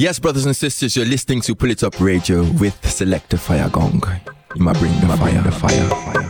Yes, brothers and sisters, you're listening to Pull It Up Radio with Selector Fire Gong. You might bring the fire, the fire, fire.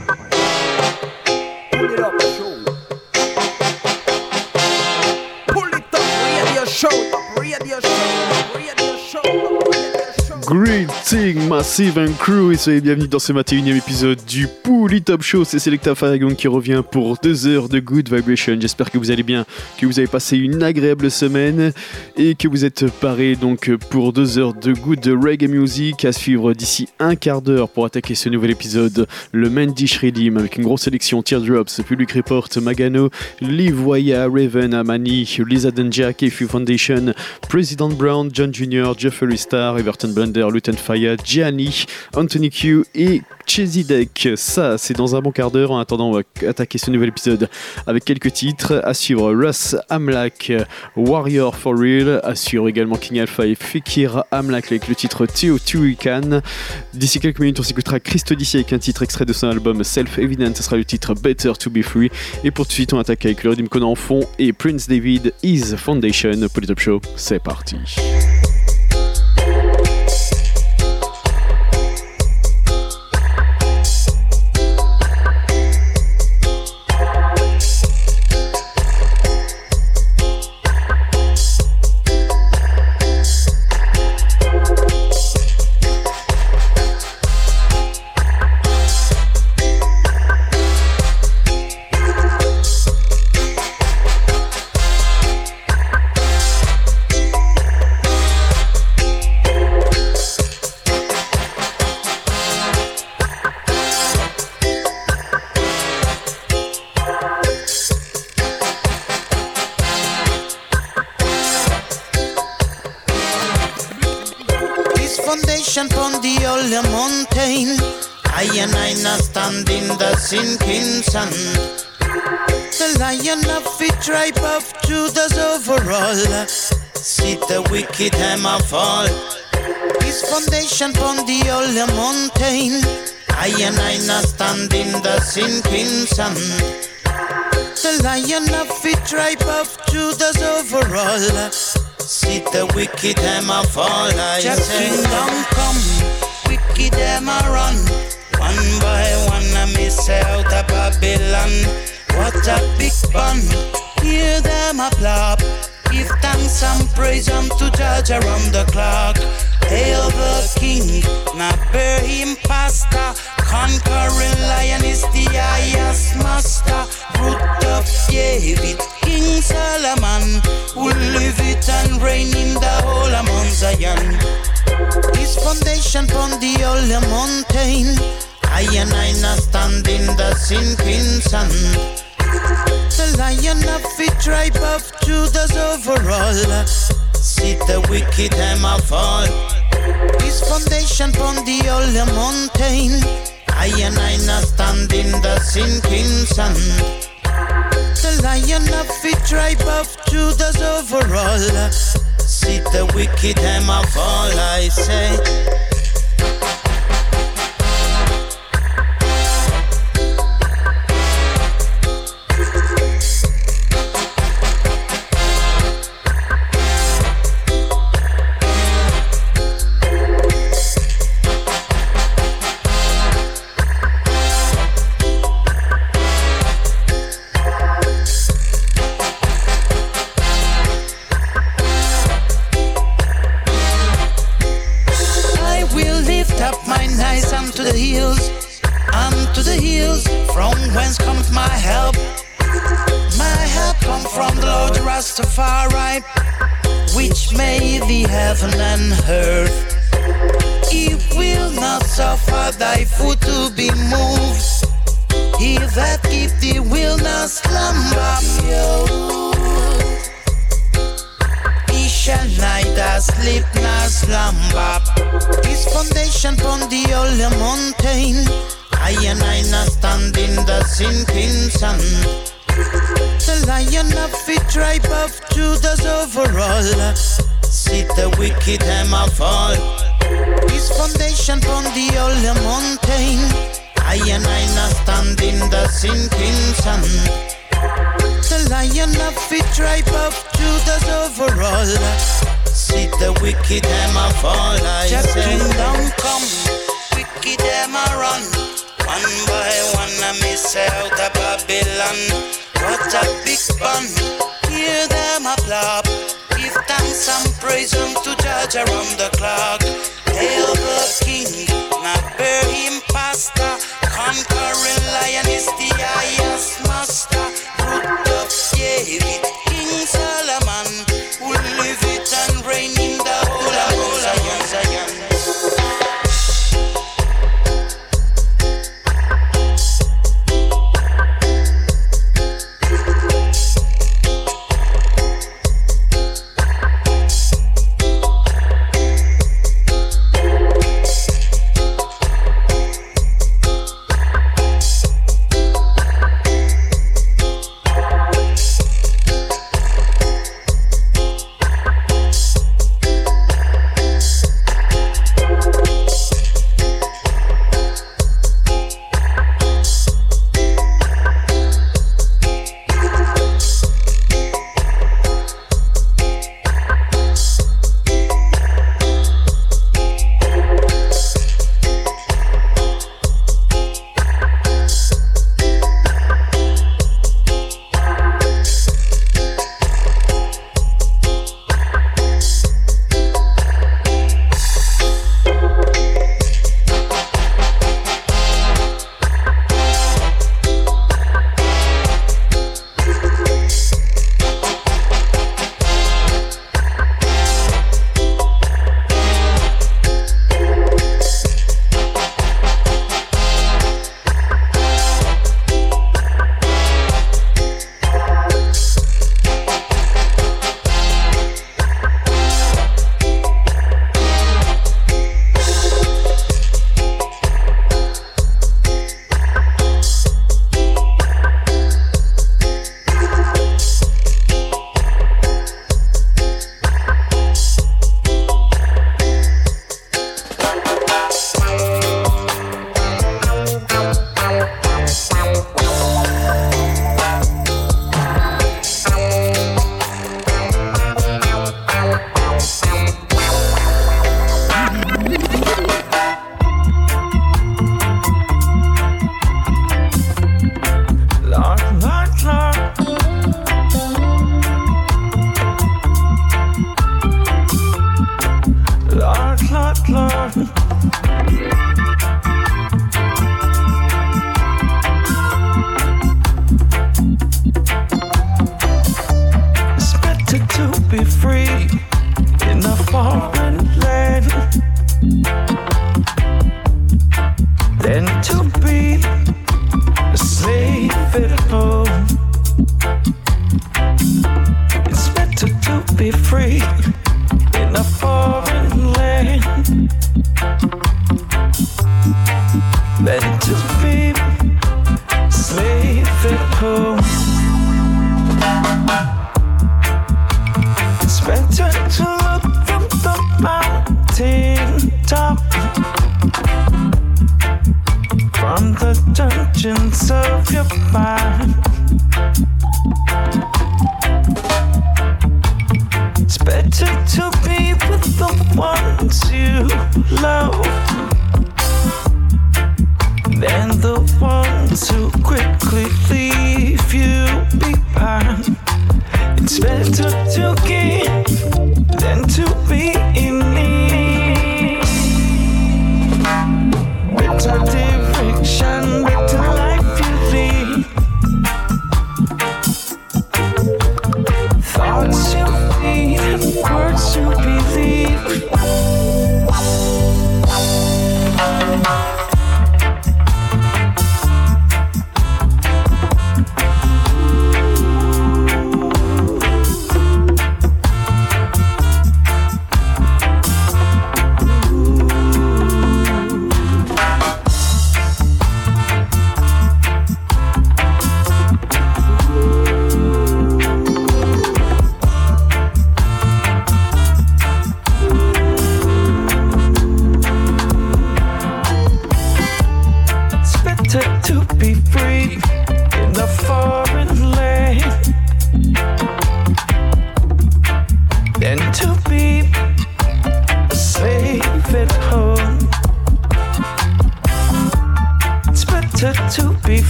Greeting Massive and Crew et soyez bienvenus dans ce 21 e épisode du Pouli Top Show. C'est Selecta Faragon qui revient pour deux heures de Good Vibration. J'espère que vous allez bien, que vous avez passé une agréable semaine et que vous êtes parés donc pour deux heures de Good Reggae Music à suivre d'ici un quart d'heure pour attaquer ce nouvel épisode. Le Mandy Shredim avec une grosse sélection Teardrops, Public Report, Magano, Livoya, Raven, Amani, Lisa Denja, KFU Foundation, President Brown, John Jr., Jeffrey Star, Everton Blender, Luton Faya, Gianni, Anthony Q et Deck. Ça, c'est dans un bon quart d'heure. En attendant, on va attaquer ce nouvel épisode avec quelques titres. À suivre Russ Amlak, Warrior for Real. À suivre également King Alpha et Fikir Amlak avec le titre Teo Tuikan. D'ici quelques minutes, on s'écoutera Christo Dici avec un titre extrait de son album Self Evident. Ce sera le titre Better to Be Free. Et pour tout de suite, on attaque avec le Redim en fond et Prince David Is Foundation. Polytop Show, c'est parti. Sinking sun. The lion of the tribe of Judah's overall. See the wicked hammer fall. His foundation upon the holy mountain. I and I not stand in the sinking sun. The lion of the tribe of Judah's overall. See the wicked hammer fall. I Jack say, kingdom come, wicked hammer run. One by one, I miss out of Babylon. What a big fun! Hear them applaud. Give thanks and praise unto Judge around the clock. Hail the King, not bear him pastor. Conquering lion is the highest master. Root of David, King Solomon, will live it and reign in the whole among Zion. His foundation upon the holy mountain. I and I stand in the sinking sun. The lion of the tribe of Judah's overall. See the wicked hammer fall. His foundation upon the holy mountain. I and I not stand in the sinking sun. The lion of the tribe of Judah's overall. See the wicked hammer fall, I say.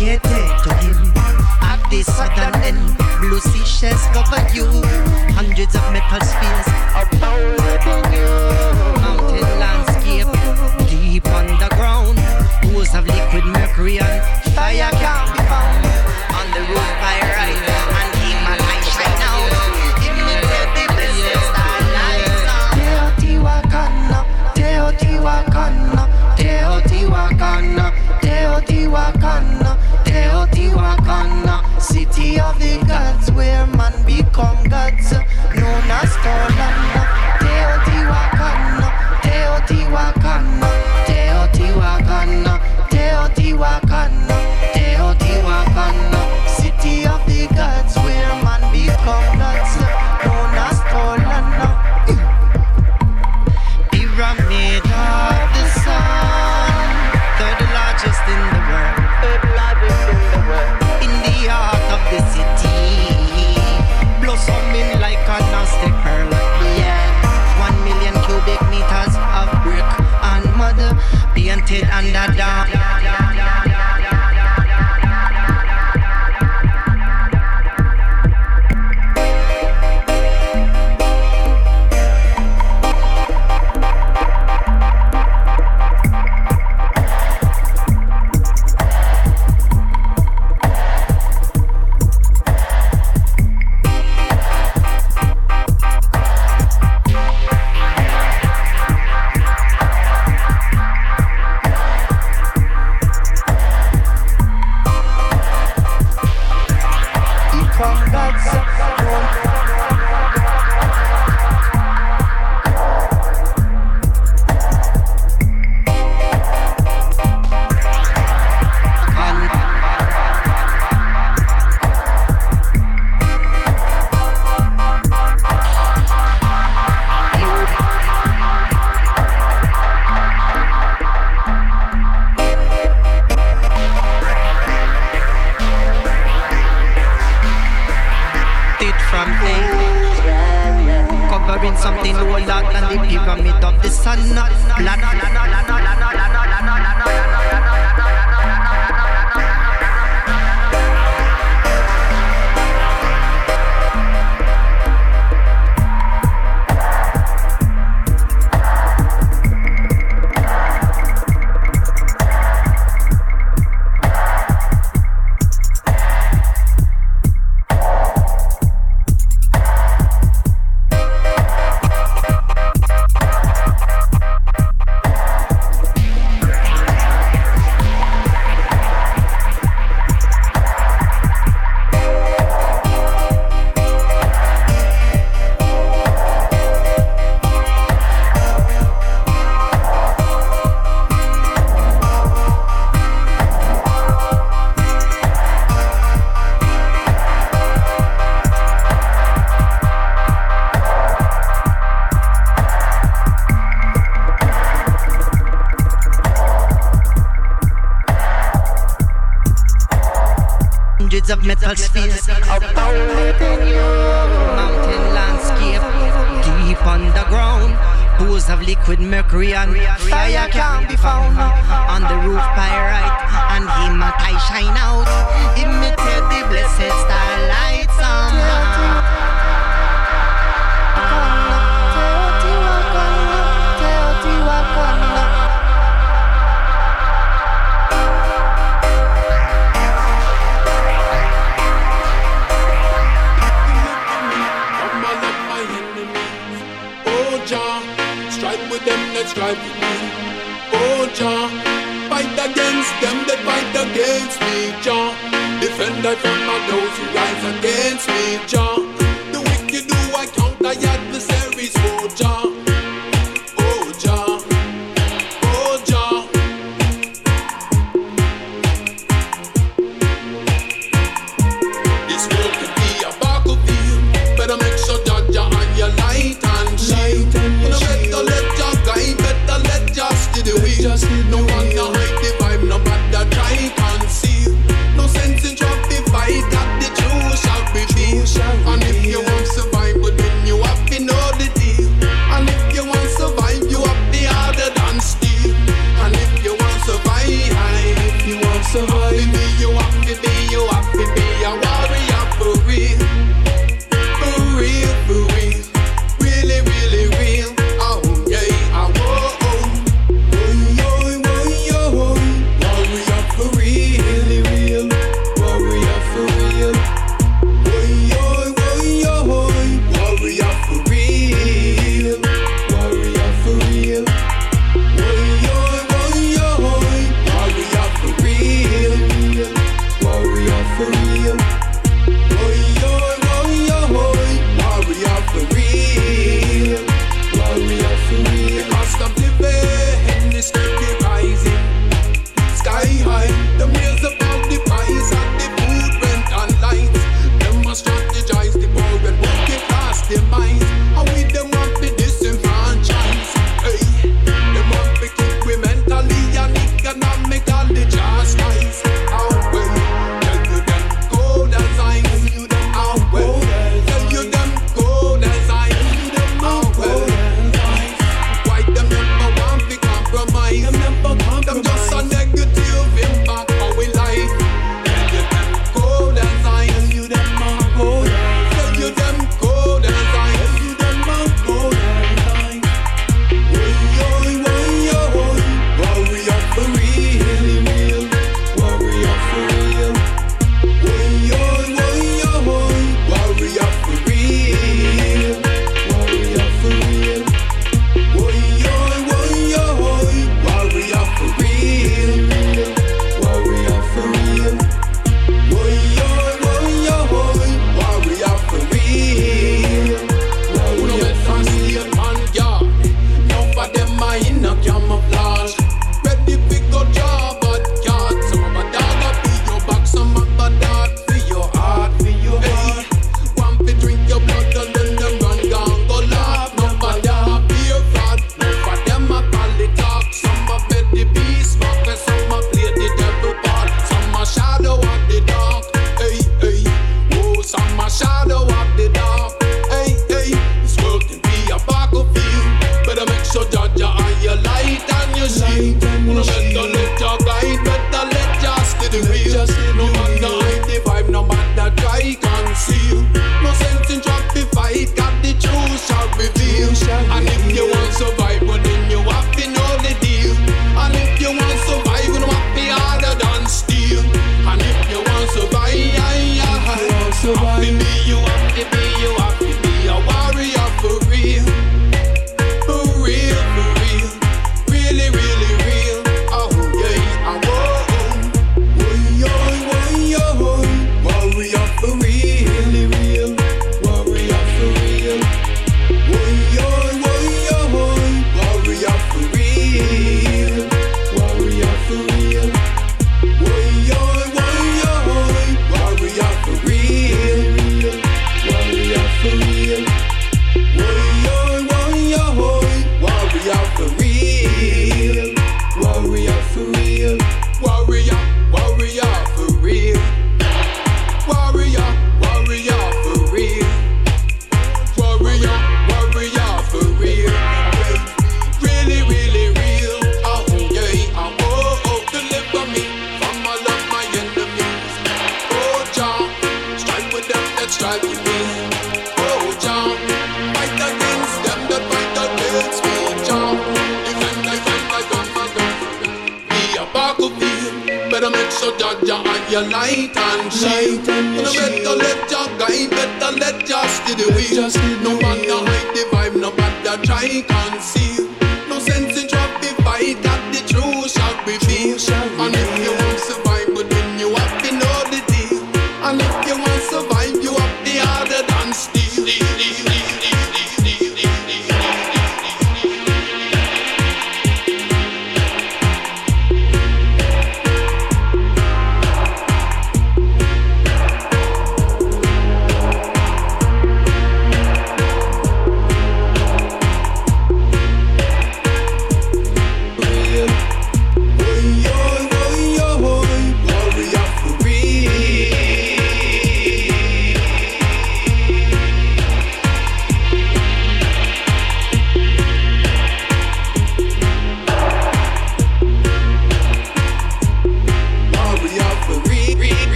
dedicated to him. At end, blue sea shells cover you. Hundreds of metal spheres are powering you. Mountain landscape, deep underground. Pools of liquid mercury and fire can be found. On the roof I ride the city of the gods where man become gods, known as Thorland.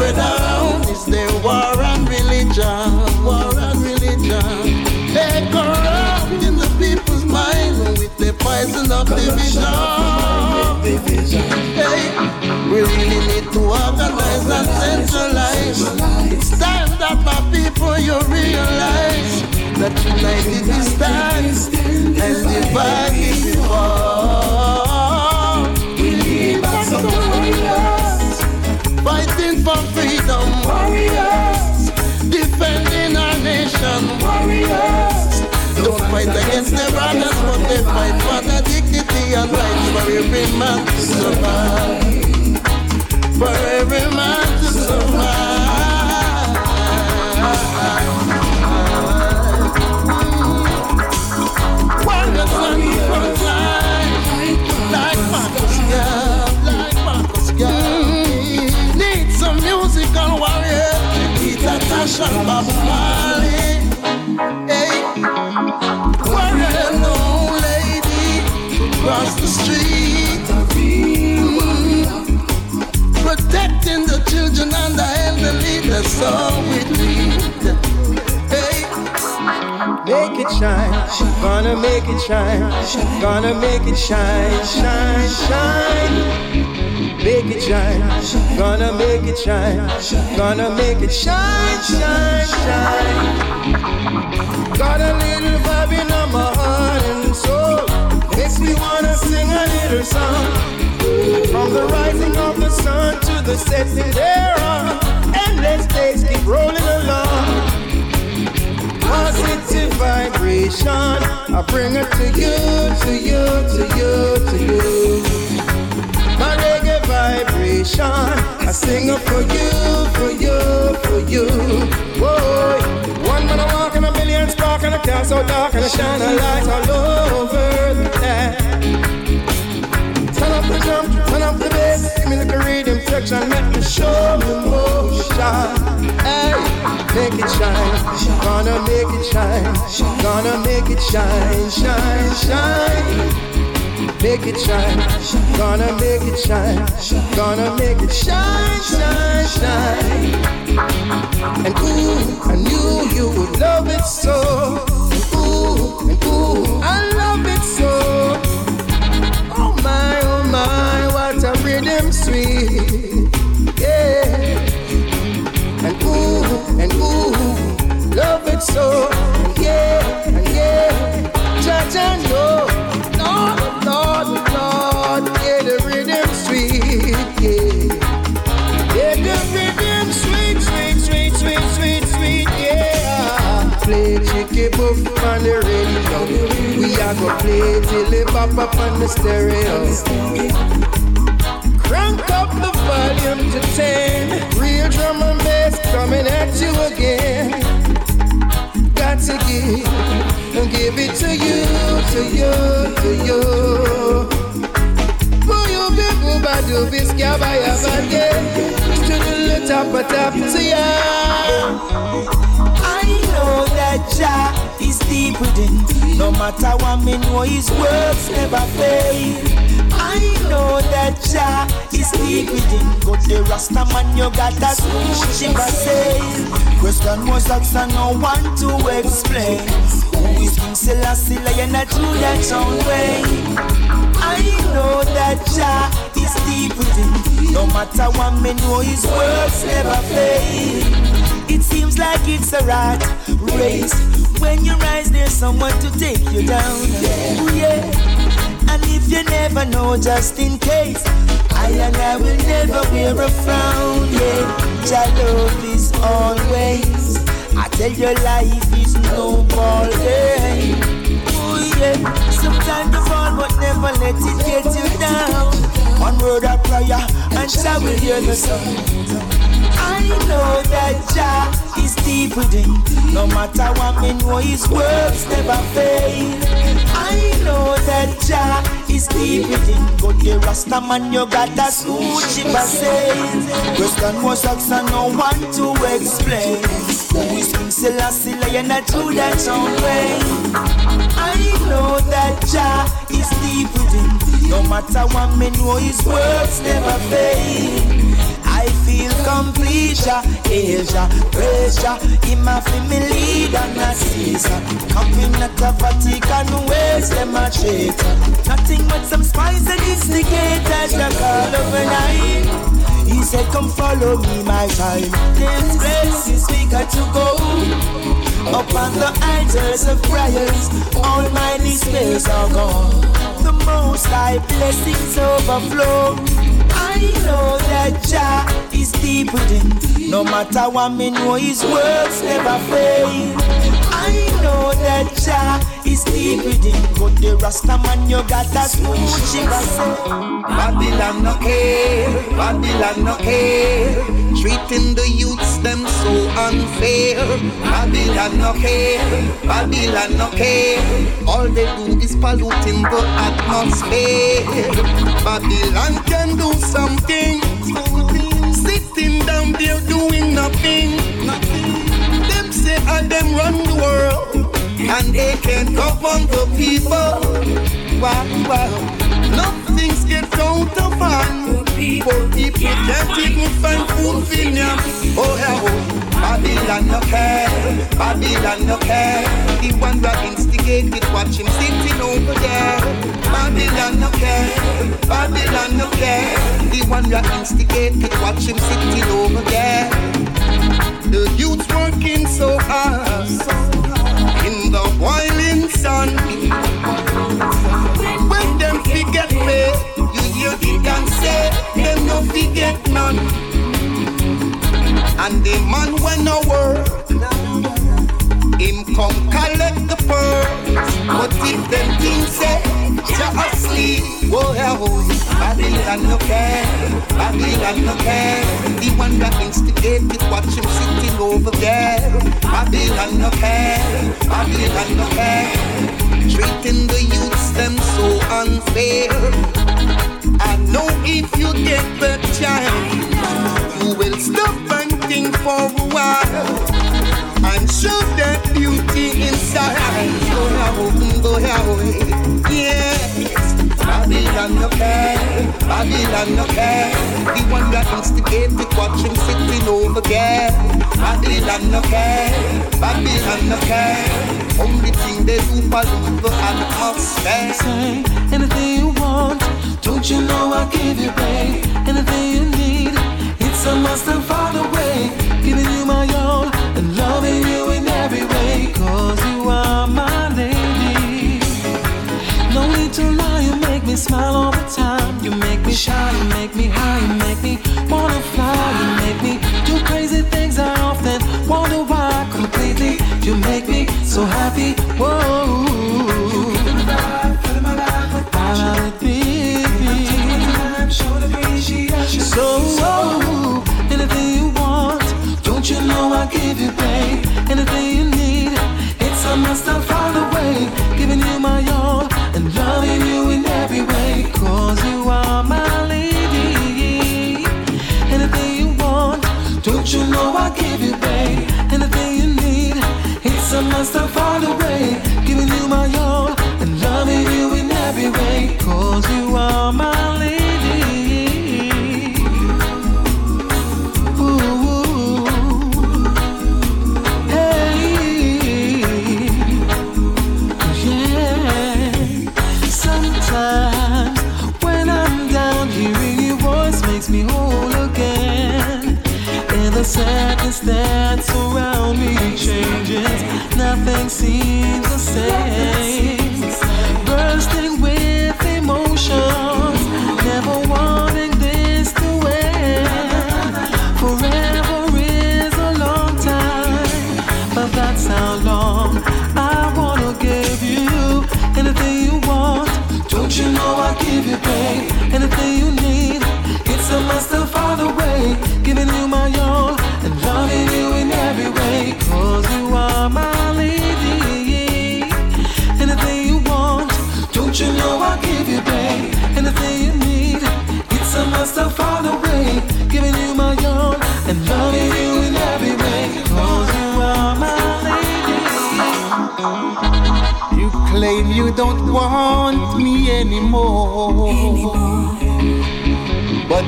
Spread around is their war and religion. War and religion. They corrupt in the people's mind with their poison of division. Hey, we really need to organize and centralize. It's time that my people you realize that united we stand and divided we fall. For freedom. Warriors defending our nation. Warriors don't fight against their brothers, but they fight for the dignity and rights for every man to survive. For every man to survive. Hey, we're a little lady across the street. Protecting the children and the elderly, that's all we need. Hey, Make it shine, gonna make it shine, gonna make it shine, shine, shine. Make it shine, gonna make it shine, gonna make it shine, shine, shine. Got a little vibe in my heart and soul, makes me wanna sing a little song. From the rising of the sun to the setting thereof, endless days keep rolling along. Positive vibration, I bring it to you, to you, to you, to you. Vibration, I sing it for you, for you, for you. Whoa, one man I walk in a million spark and I cast so dark and I shine a light all over the land. Turn up the drum, turn up the bass, give me the rhythm section, let me show me motion. Hey, make it shine, gonna make it shine, gonna make it shine, shine, shine. Make it shine, gonna make it shine, gonna make it shine, shine, shine. And ooh, I knew you would love it so. And ooh, and ooh, I love it so. Oh my, oh my, what a rhythm sweet. Yeah. And ooh, and ooh, love it so. Yeah, yeah. Cha play till it pop up on the stereo. Crank up the volume to 10. Real drum and bass coming at you again. Got to give and give it to you, to you, to you. You people, but do this scabba To the top, top to ya. I know that is deep within. No matter what me know, His words never fail. I know that Jah is deep within. But the Rasta man, you got that ship a sail. Question was asked and no one to explain. Who is King Selassie, lion that through that own way? I know that Jah is deep within. No matter what me know, His words never fail. It seems like it's a rat race. When you rise, there's someone to take you down. Ooh, yeah. And if you never know, just in case, I and I will never wear a frown. Yeah, your love is always. I tell you, life is no ball game. Oh yeah, sometimes you fall, but never let it get you down. One word of prayer, and shall will hear the sound. I know that Jah is deep within. No matter what me know, His words never fail. I know that Jah is deep within. But the Rasta man, you got a smooth ship a sail. Question was asked and no one to explain. Who is King Selassie, lion a true that own way. I know that Jah is deep within. No matter what me know, His words never fail. I feel complete, ja, Asia, pressure. Him a fi me lead and a Caesar. Coming at the Vatican ways, them a traitor. Nothing but some spies and instigators, ja, call overnight. He said, come follow me, my child. There's places we got to go. Upon the altars of prayers, my spells are gone. The most high blessings overflow. I know that Jah is deep within. No matter what me know, His words never fail. Know that Jah is deep within. But the Rasta man, you got a smooth shiver Babylon no care, Babylon no care. Treating the youths them so unfair. Babylon no care, Babylon no care. All they do is polluting the atmosphere. Babylon can do something. Sitting down there doing nothing. Them say I them run the world, and they can't govern the people. Wow, wow. Nothing's get out of hand. Poor people can't even find food for them. Oh yeah, oh. Babylon no care, Babylon no care. The one that instigated, watch him sitting over there. Babylon no care, Babylon no care. The one that instigated, watch him sitting over there. The youth's working so hard the boiling sun. When them forget me, you hear the dance say them no forget none. And the man when no work, him come collect the pearls. But if them things say just asleep, oh yeah, oh, Babylon no care, Babylon no care. The one that instigated, watch him sitting over there. Babylon no care, Babylon no care. Treating the youths them so unfair. I know if you get the chance, you will stop think for a while and show that beauty inside. Go now, go now, yes. Babylon no care, Babylon no care. The one that instigated, watch him sitting over there. Babylon no care, Babylon no care. Only thing they do pollute the atmosphere. Eh? Say anything you want, don't you know I'll give you, babe? Anything you need, it's a must and far away. Giving you my me smile all the time. You make me shine, you make me high, you make me wanna fly. You make me do crazy things I often wonder why completely. You make me so happy. Whoa. I love it, baby. So,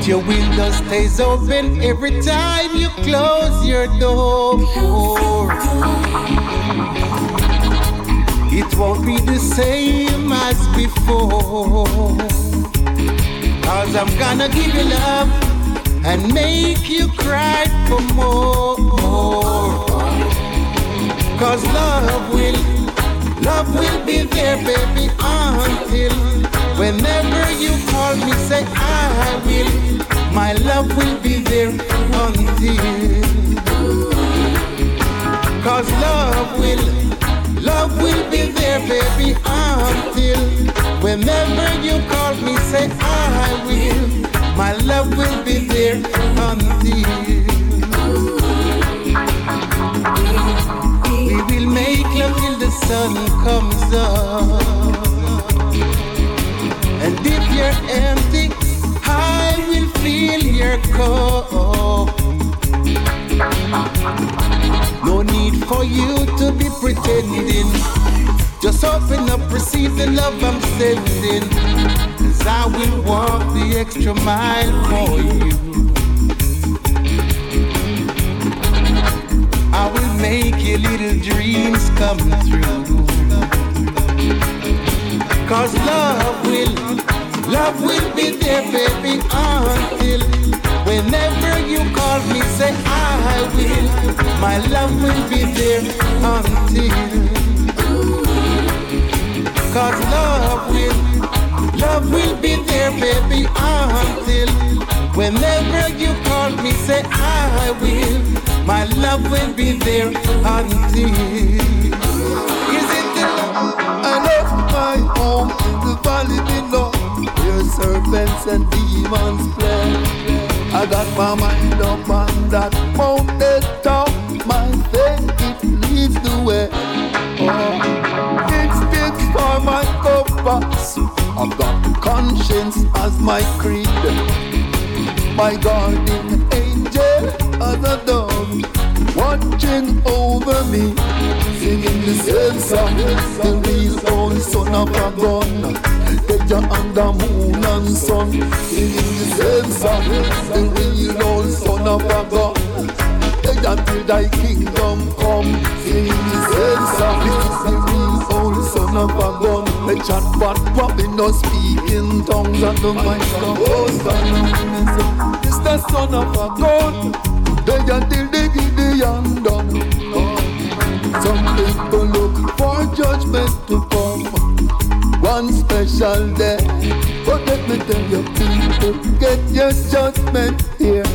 your window stays open every time you close your door. It won't be the same as before. Cause I'm gonna give you love and make you cry for more. Cause love will, love will be there, baby, until whenever you call me, say I will. My love will be there until. Cause love will, love will be there, baby, until whenever you call me, say I will. My love will be there until. We will make love till the sun comes up. You're empty, I will fill your cup. No need for you to be pretending. Just open up, receive the love I'm sending. Cause I will walk the extra mile for you. I will make your little dreams come true. Cause love will be there, baby, until whenever you call me, say I will. My love will be there until. Cause love will, love will be there, baby, until whenever you call me, say I will. My love will be there until. Is it the love? I left my home in the valley below, serpents and demons play. I got my mind up on that mountain top. My faith it leads the way. Oh, it sticks for my compass. I've got conscience as my creed. My guardian angel as a dove, watching over me, singing the same song. The real old son of a gun, they are under moon and sun, singing the same song. The real old son of a gun, they until thy kingdom come, singing the same song. The real old son of a gun, they chat but Robin no speak in tongues and the mic of host and It's the son of a gun, they until the Gideon done. Some people look for judgment to come one special day. But let me tell you, people, get your judgment here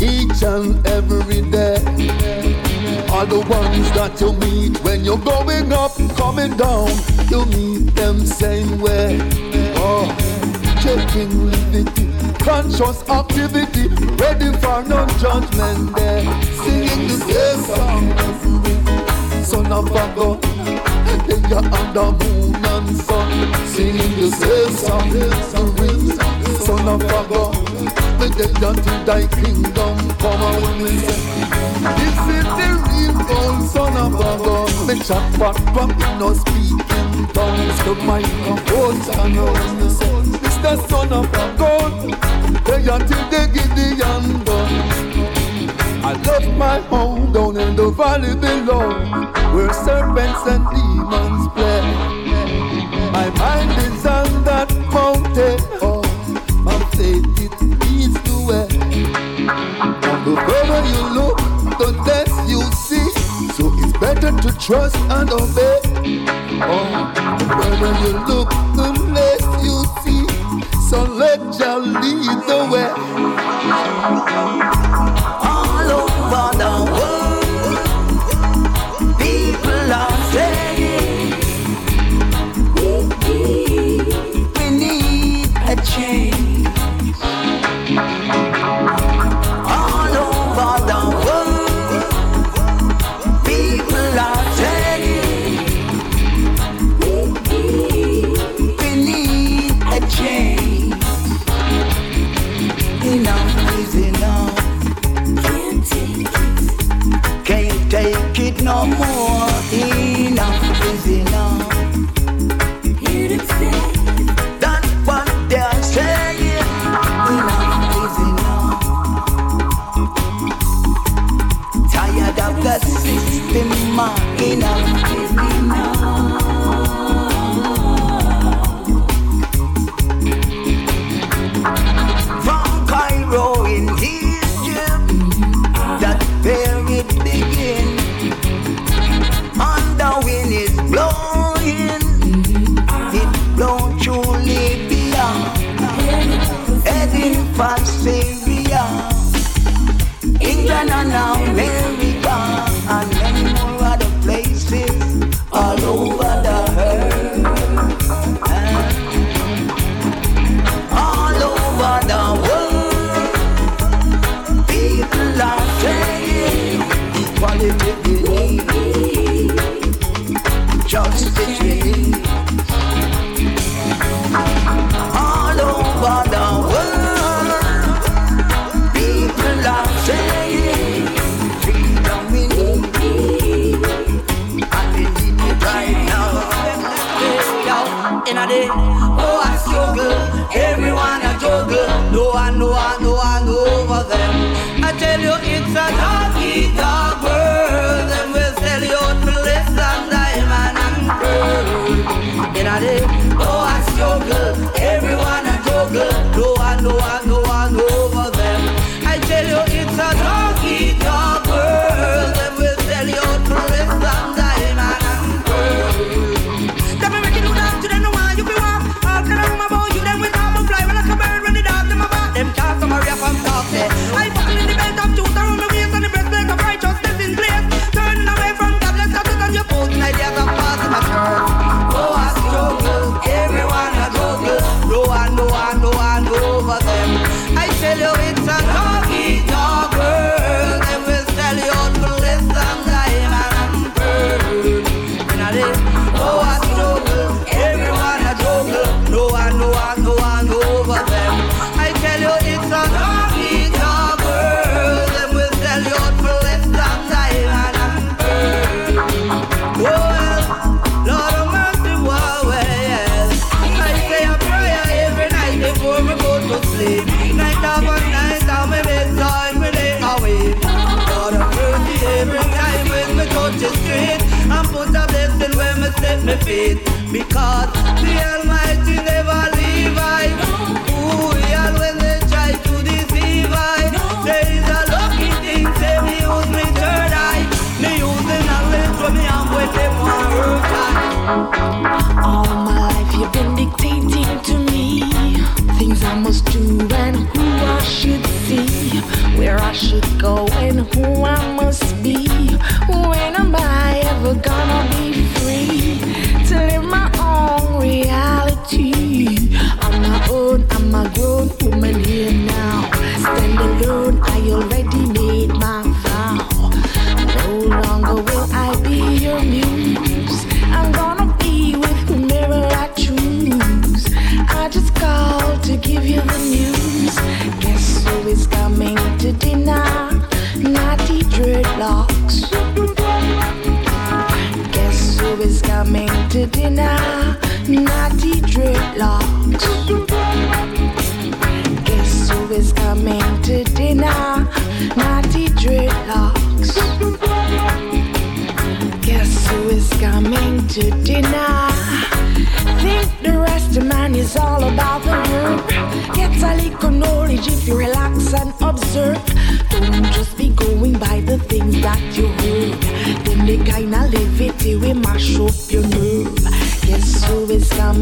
each and every day. All the ones that you meet when you're going up, coming down, you meet them same way. Oh, checking liberty, conscious activity, ready for no judgment day. Singing the same song, son of a gun. They are under moon and sun, singing the same song. The real son of a gun. Me dead until thy kingdom come and we This is the real old son of a gun Me chat back from me no speaking tongues. The microphone stand when me say This the son of a gun They until they Gideon done I left my home down in the valley below Where serpents and demons play. My mind is on that mountain oh, My faith it leads the way the further you look, the less you see. So it's better to trust and obey. Oh, the further you look, the less you see. So let Jah lead the way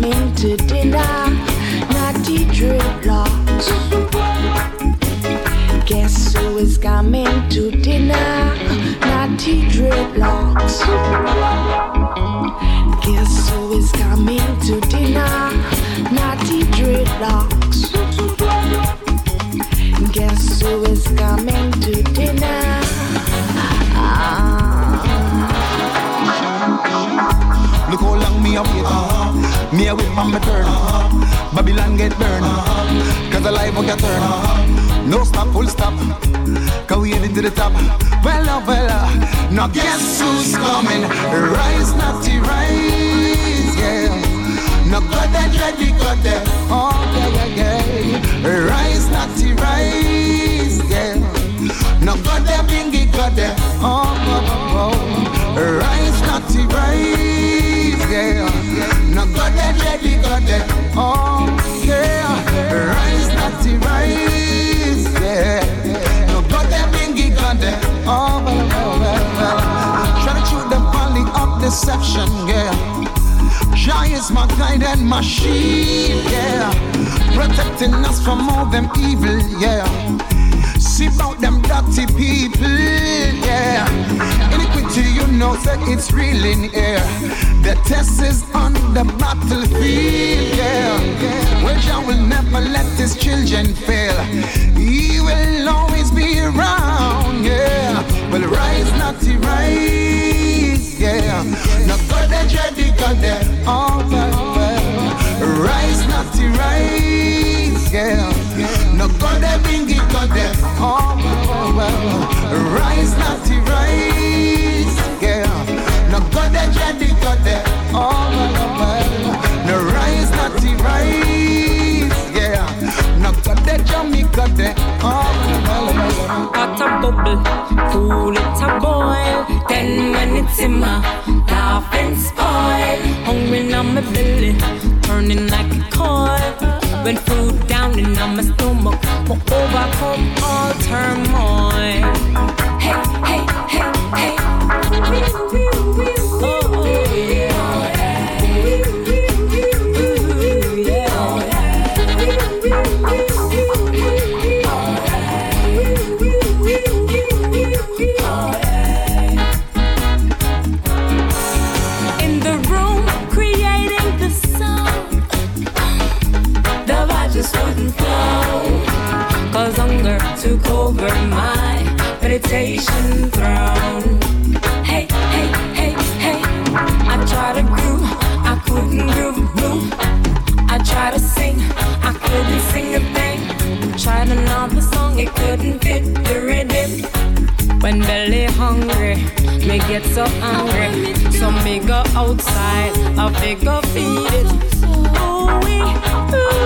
evening to dinner, natty dreadlocks. Guess who is coming to dinner, natty dreadlocks? you whip on me turn. Uh-huh. Babylon get burned. Uh-huh. Cause the life will get turned. Uh-huh. No stop, full stop. Cause we heading to the top. Well, uh, well, oh, uh, now guess who's coming? Rise, not rise, yeah. Now cut that, let me cut that. Oh, yeah, yeah, yeah. Rise, not rise, yeah. Now cut that, bingy, cut that. Oh, oh, oh, oh. Rise, not rise, yeah already got them. Oh, yeah. Rise, Natty, rise. Yeah. No got them, bingy, got them. Oh, well, well, well, well. Try to shoot them volley of deception, yeah. Jah is my guide and my shield, yeah. Protecting us from all them evil, yeah. See about them dirty people, yeah. Anything Iniquity, you know that it's real in here. The test is on the battlefield, yeah. Where Jah will never let his children fail. He will always be around, yeah. Well, rise, not to rise, yeah. No God, the dread, the God, the all well. Rise, not to rise, yeah. No God, the bring it, God, the all well. Rise, not to rise. The the the all well, well. No rise, not to rise, yeah. The the well. Hot a bubble, it boil. Then when it's in my laugh and. Hungry on my belly, like a. When down in my stomach, will overcome all turmoil. Hey, hey, hey, hey. Meditation throne. Hey, hey, hey, hey. I tried to groove, I couldn't groove, groove. I tried to sing, I couldn't sing a thing. Tried another song, it couldn't fit the rhythm. When belly hungry, me get so hungry. So me go outside, I fi go feed it. Ooh, ooh, ooh,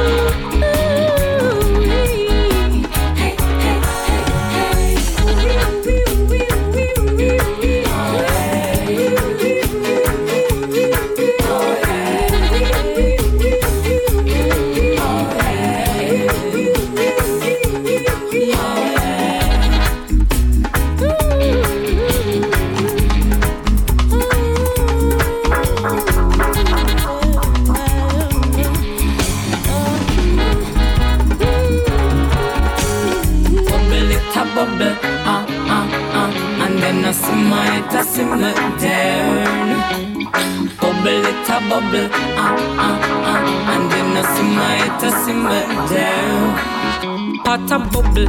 Pot a bubble,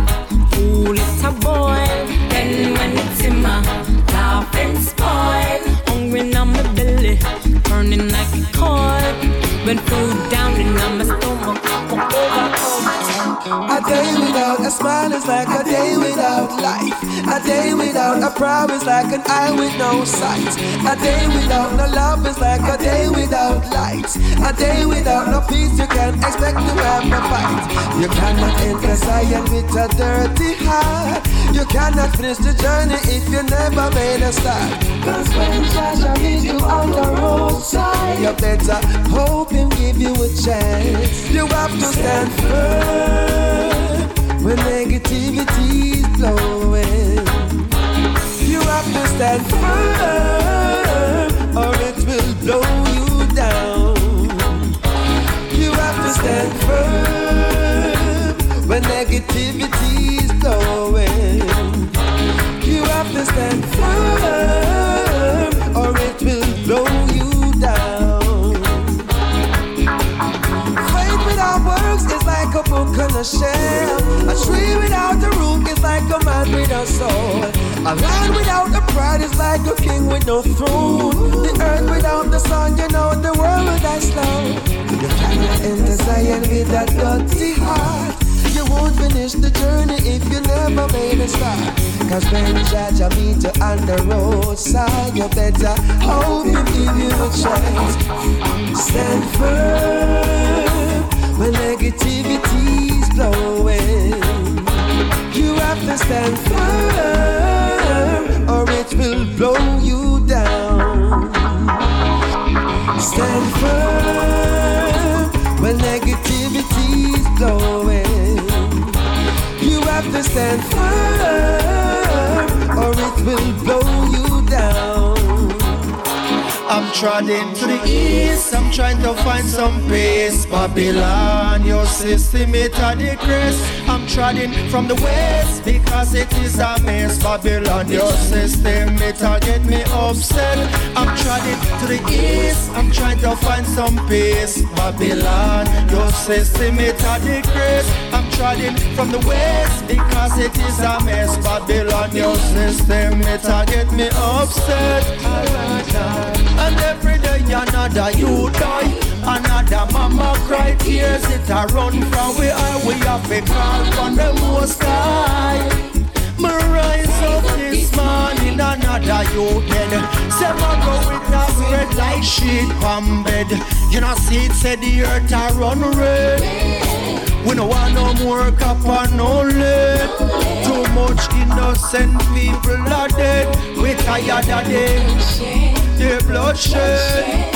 cool it a boil. Then when it simmer, laugh and spoil. Hungry on my belly, turning like a coil. When food A day without a smile is like a day without life. A day without a promise like an eye with no sight. A day without no love is like a day without light. A day without no peace you can expect to have a fight. You cannot enter Zion with a dirty heart. You cannot finish the journey if you never made a start. Cause when Jah Jah meet you on the roadside, you better hope him give you a chance. You have to stand firm when negativity's blowing. You have to stand firm or it will blow you down. You have to stand firm when negativity's blowing. You have to stand firm or it will blow you down. Faith without works is like a book on a shelf. A tree without a root is like a man with a soul. A land without a pride is like a king with no throne. The earth without the sun, you know the world die slow. You cannot enter Zion with that dirty heart. You won't finish the journey if you never made a start. Cause when Jah Jah meet you on the roadside, you better hope he give you a chance. Stand firm when negativity's blowing. You have to stand firm or it will blow you down. Stand firm stand firm or it will blow you down. I'm trotting to the east. I'm trying to find some peace. Babylon, your system it a decrease. I'm trotting from the west because it is a mess. Babylon, your system it a get me upset. I'm trotting to the east. I'm trying to find some peace. Babylon, your system it a decrease. I'm trotting from the west because it is a mess. Babylon, your system it a get me upset. And every day another you die. Another mama cry tears it a run from where I we have to call from the most high. Me rise up this morning, another you dead. Say my go with a spread like shit from bed. You know see it said the earth a run red. We no want no more copper, no lead. Too much innocent people are dead. We tired of them, their bloodshed.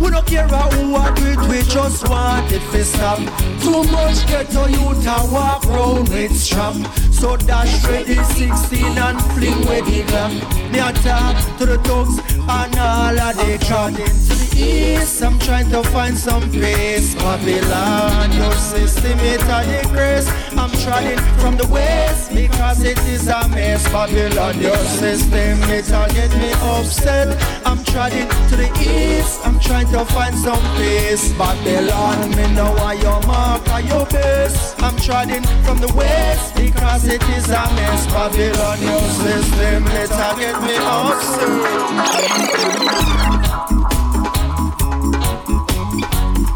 We don't care who do it, we just want it to stop. Too much ghetto youth and walk round with strap. So dash ready 16 and fling with the Glock. Me attack to the thugs and all crowd. To the east, I'm trying to find some peace. Babylon, your system it a decrease. I'm trying from the west because it is a mess. Babylon, your system it a get me upset. I'm trying to the east, I'm trying to find some peace. Babylon, me know why your mark are your base. I'm trying from the west because it is a mess. Babylon, your system it a get me upset.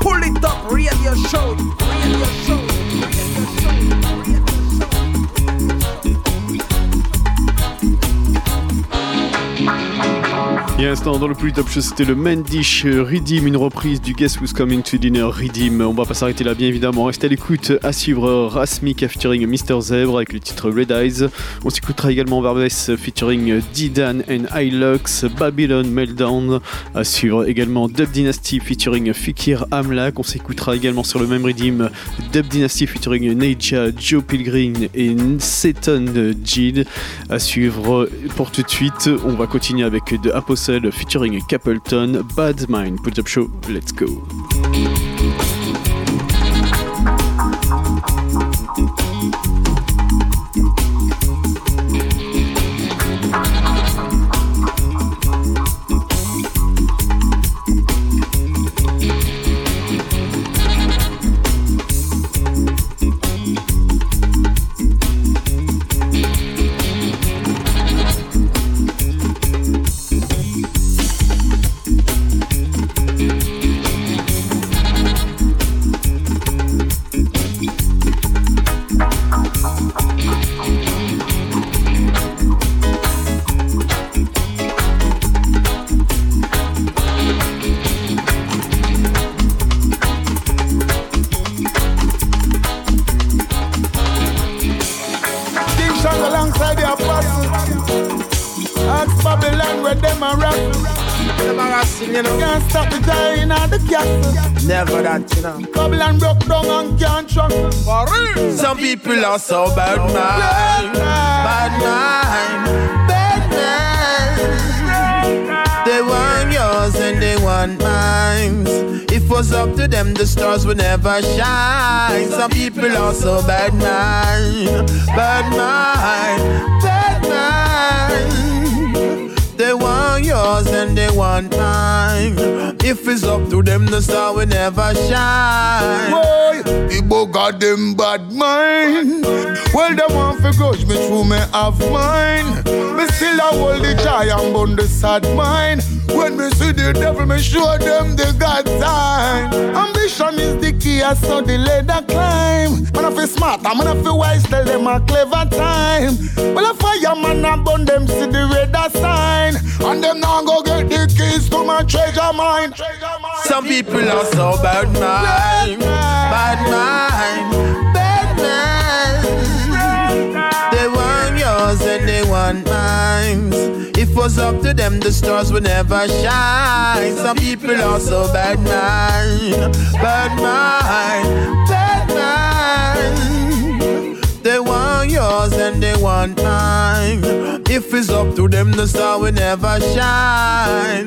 Pull it up, radio show, radio show, Il y a un instant dans le plus top show, c'était le Mendish Redeem, une reprise du Guess Who's Coming to Dinner Redeem. On va pas s'arrêter là, bien évidemment. Restez à l'écoute. À suivre Rasmika featuring Mr. Zebra avec le titre Red Eyes. On s'écoutera également Barbès featuring Didan and Hilux, Babylon Meltdown. À suivre également Dub Dynasty featuring Fikir Amlak. On s'écoutera également sur le même Redeem Dub Dynasty featuring Neja, Joe Pilgrim et Seton Jid. À suivre pour tout de suite. On va continuer avec The Apostle featuring Capleton, Bad Mind. Put up show, let's go. Are so bad mind, bad mind, bad mind. They want yours and they want mine. If it was up to them, the stars would never shine. Some people are so bad mind, bad mind, bad mind. They want yours and they want mine. If it's up to them, the star will never shine. Boy, Igbo got them bad mind. Well, them want to grudge me through me have mine. Me still a hold the joy and the sad mind. When me see the devil, me show them the God sign. Ambition is the key, I saw the ladder climb. Man, I feel smart, I'm gonna feel wise, tell them a clever time. Well, a fireman, I bun them, see the radar sign. And them now go get the keys to my treasure mine. Some people are so bad mind, bad mind, bad mind. They want yours and they want mine. If it was up to them, the stars would never shine. Some people are so bad mind, bad mind, bad mind. They want yours and they want mine. If it's up to them, the star will never shine.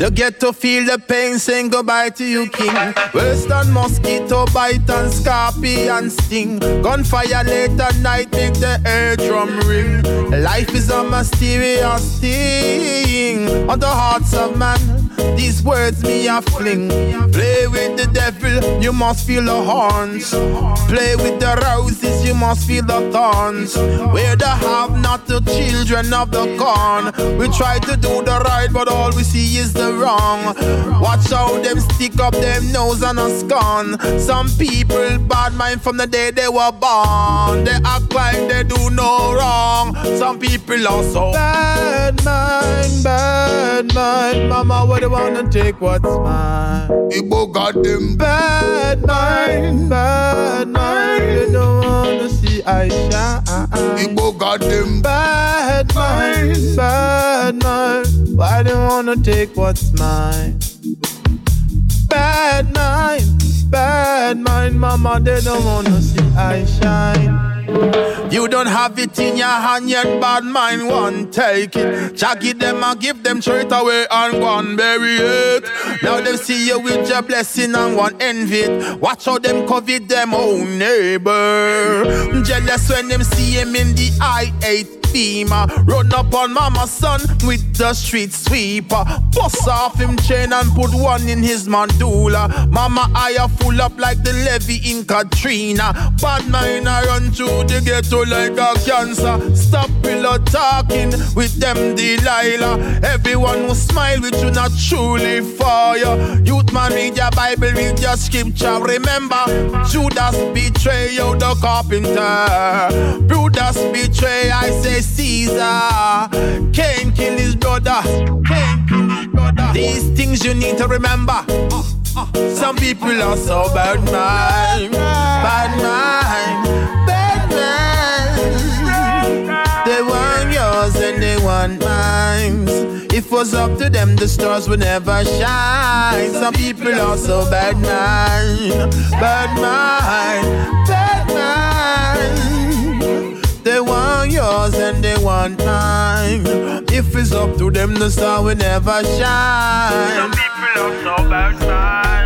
You get to feel the pain saying goodbye to you, king. Western mosquito bite and scorpion sting. Gunfire late at night make the air drum ring. Life is a mysterious thing on the hearts of man. These words me a fling. Play with the devil, you must feel the horns. Play with the roses, you must feel the thorns. Where the have not the children of the corn. We try to do the right, but all we see is the wrong. Watch how them stick up them nose and a scorn. Some people bad mind from the day they were born. They act like they do no wrong. Some people also bad mind, bad mind. Mama, what you wanna take what's mine? Igbo got them bad mind, bad mind. You don't wanna see I shine. Igbo got them bad mind, bad mind. Why you wanna take what's mine? Bad mind, bad mind, mama, they don't wanna see I shine. You don't have it in your hand yet, bad mind won't take it. Jaggy them and give them straight away and and bury it. Now they see you with your blessing and want envy it. Watch how them covet them own neighbor. Jealous when them see him in the I-8 beamer. Run up on mama's son with the street sweeper. Bust off him chain and put one in his mandula. Mama eye full up like the levee in Katrina. Bad mind I run through the ghetto like a cancer. Stop pillow talking with them Delilah. Everyone will smile with you not truly for you. Youth man read your Bible, read your scripture. Remember, Judas betray you, the carpenter. Brutus betray, I say Caesar. Cain kill his brother. Cain kill his brother. These things you need to remember. Some people are so bad mind, bad mind, bad mind. They want yours and they want mine. If it was up to them, the stars would never shine. Some people are so bad mind, bad mind, bad yours and they want mine. If it's up to them, the star will never shine. Some people are so bad mind,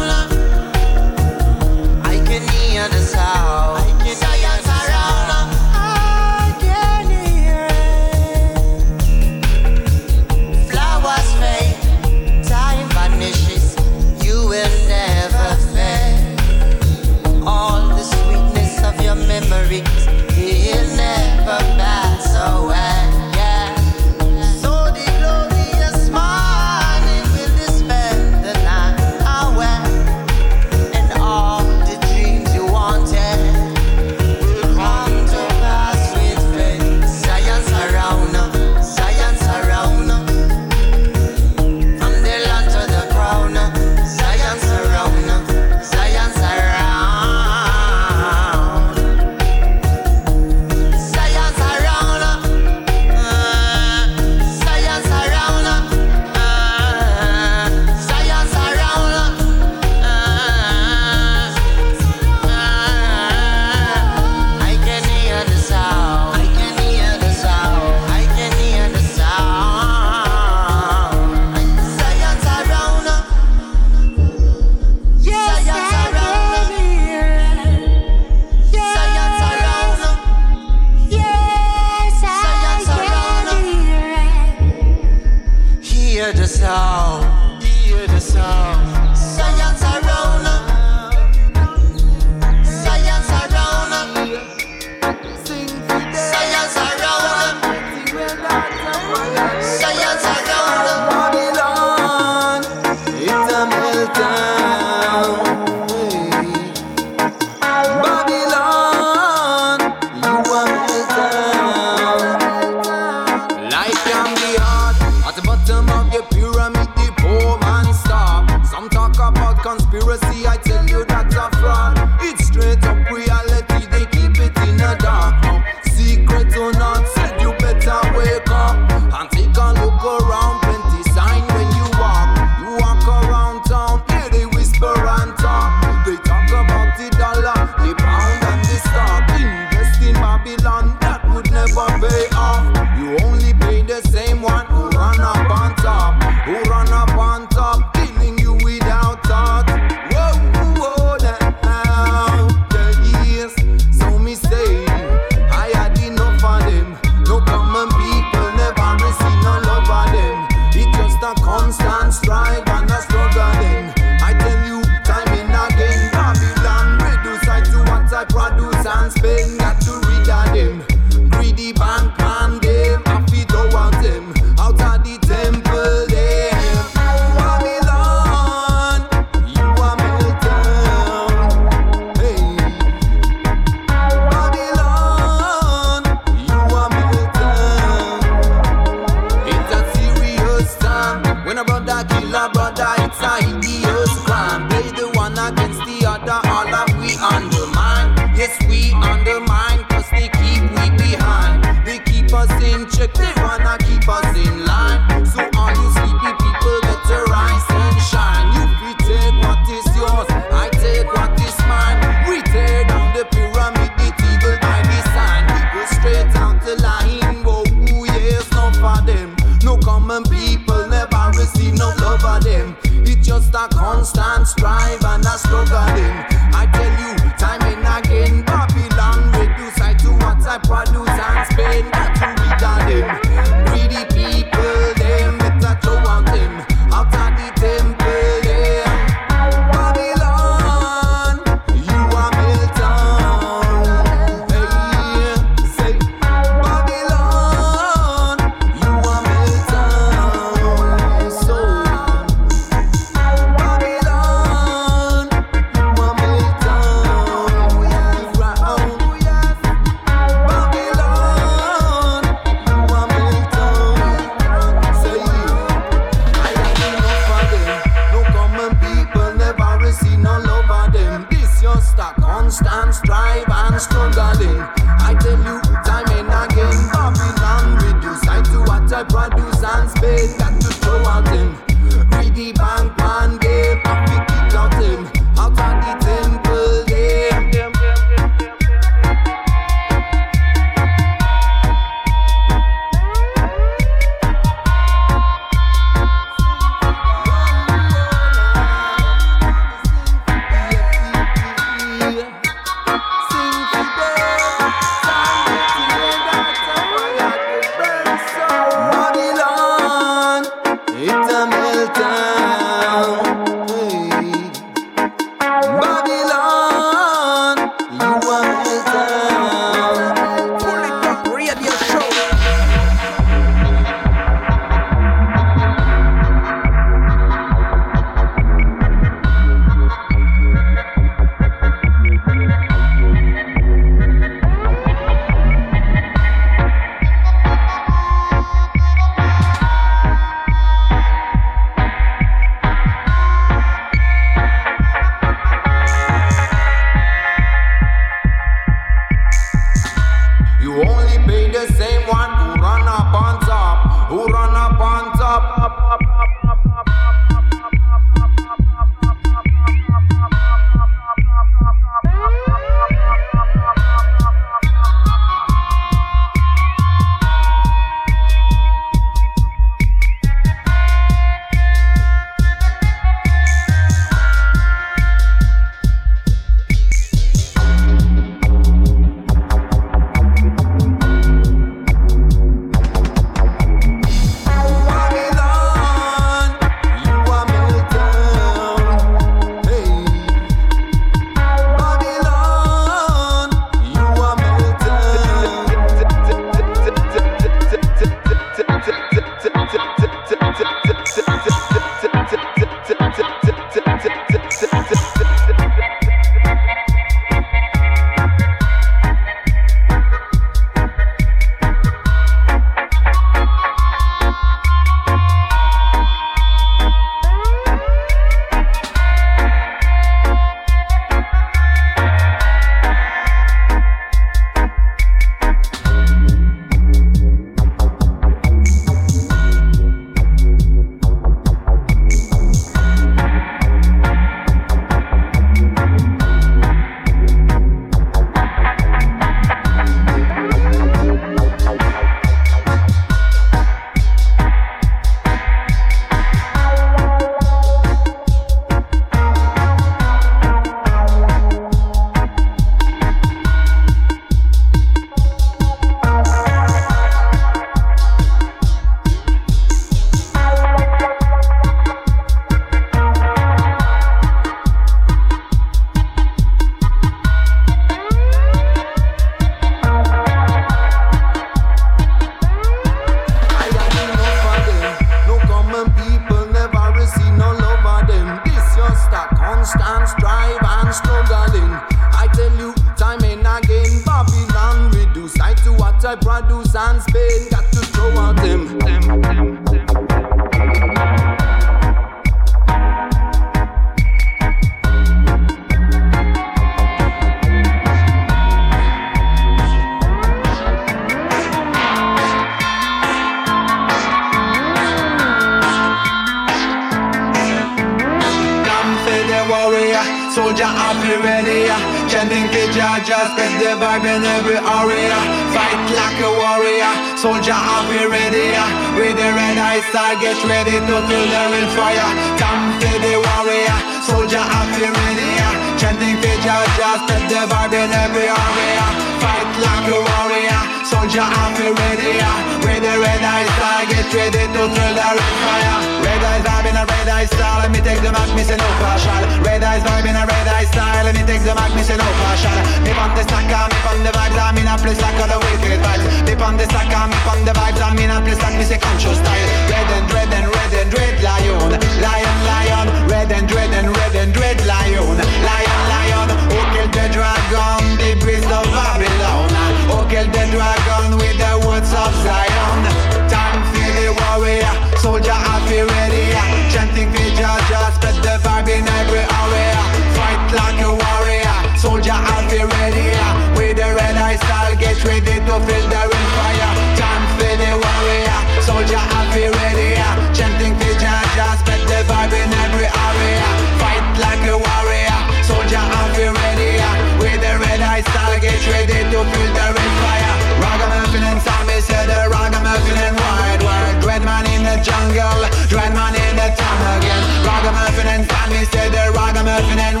laughing and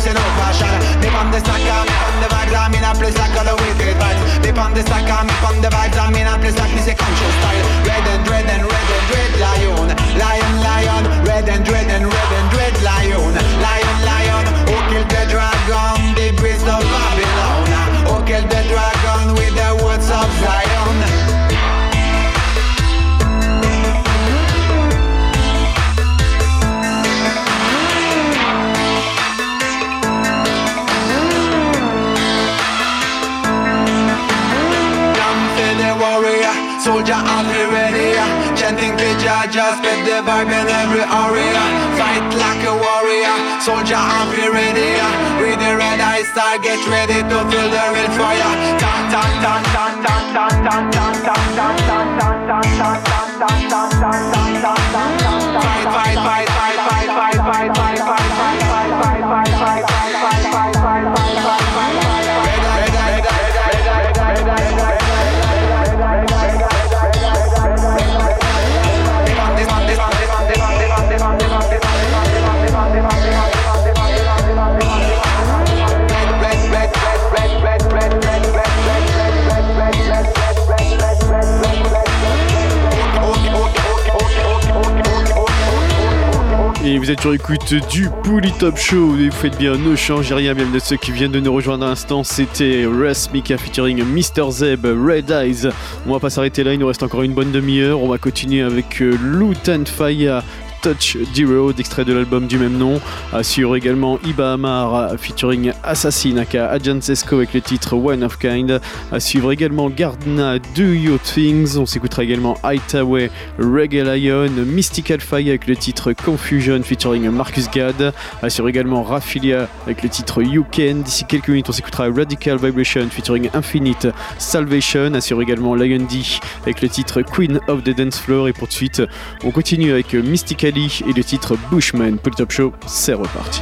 me say no fashion. Me on the stacker, me on the vibes, I'm in a place like all the wicked vibes. Me on the stacker, me on the vibes, I'm in a place like say conscious style. Red and red and red and red lion, lion, lion. Red and red and red and red lion, lion, lion. Who killed the dragon, the priest of Jah Jah, spread the vibe in every area. Fight like a warrior, soldier be ready. With the red eye star, get ready to feel the real fire. Tan tan tan tan tan tan tan tan tan tan vous êtes sur du Pouli Top Show et faites bien, ne changez rien, bienvenue à ceux qui viennent de nous rejoindre à l'instant. C'était Russ Mika featuring Mr. Zeb, Red Eyes. On va pas s'arrêter là, il nous reste encore une bonne demi-heure. On va continuer avec euh, Lutan Faya. Touch the Road, extrait de l'album du même nom. Assure également Iba Amar featuring Assassin aka Agent avec le titre One of Kind. À suivre également Gardna Do Your Things. On s'écoutera également Highway Reggae Lion, Mystical Fire avec le titre Confusion featuring Marcus Gad. Assure également Raphilia avec le titre You Can. D'ici quelques minutes, on s'écoutera Radical Vibration featuring Infinite Salvation. Assure également Lion D avec le titre Queen of the Dance Floor. Et pour de suite, on continue avec Et le titre Bushman. Pour le Top Show, c'est reparti.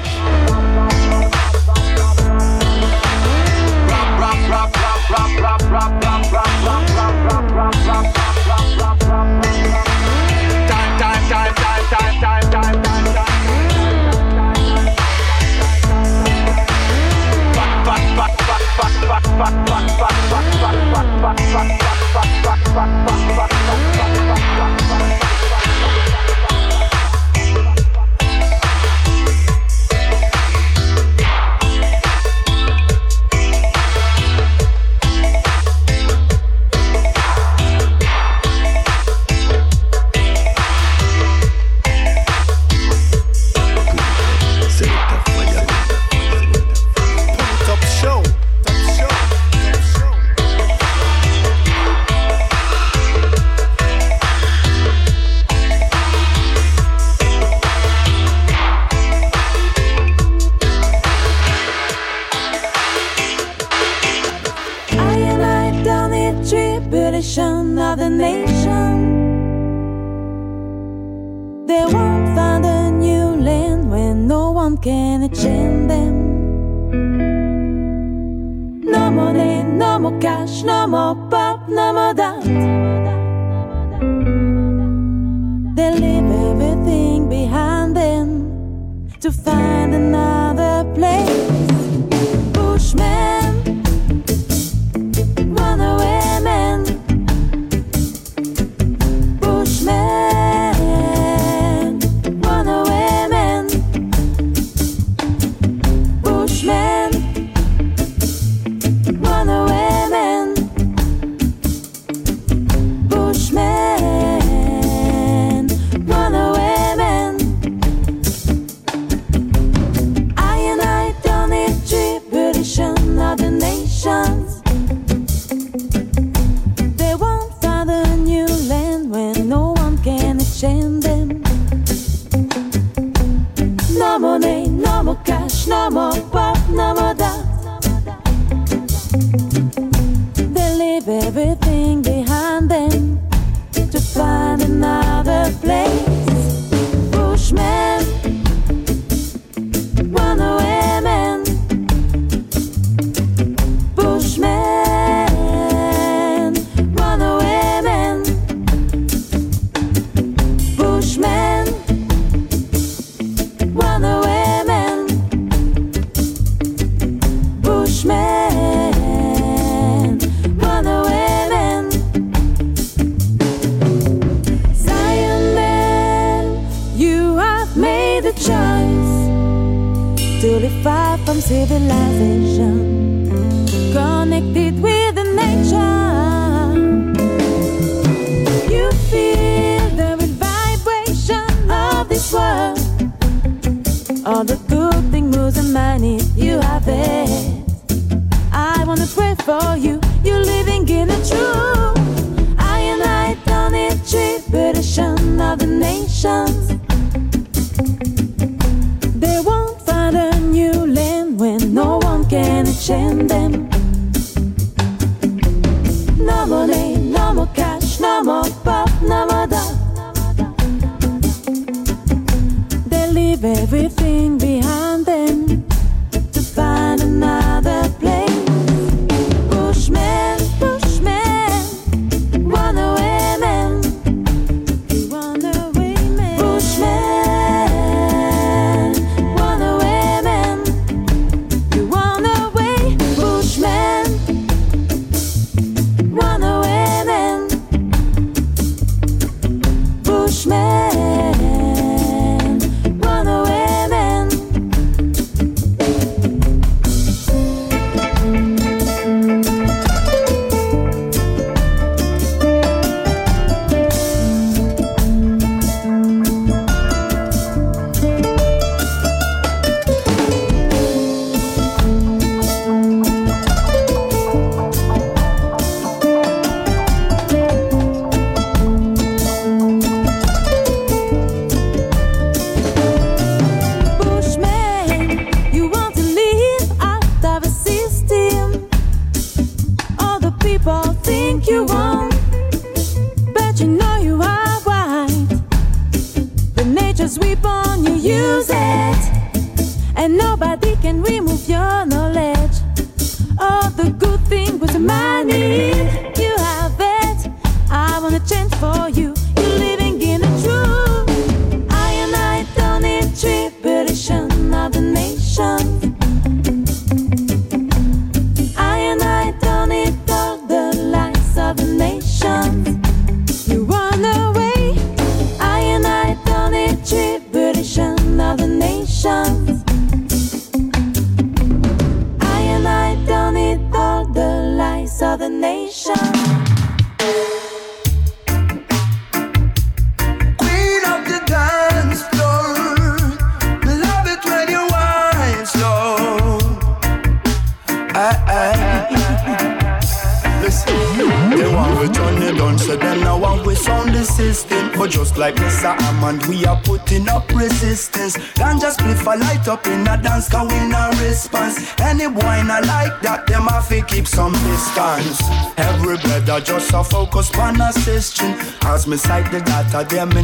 Data, them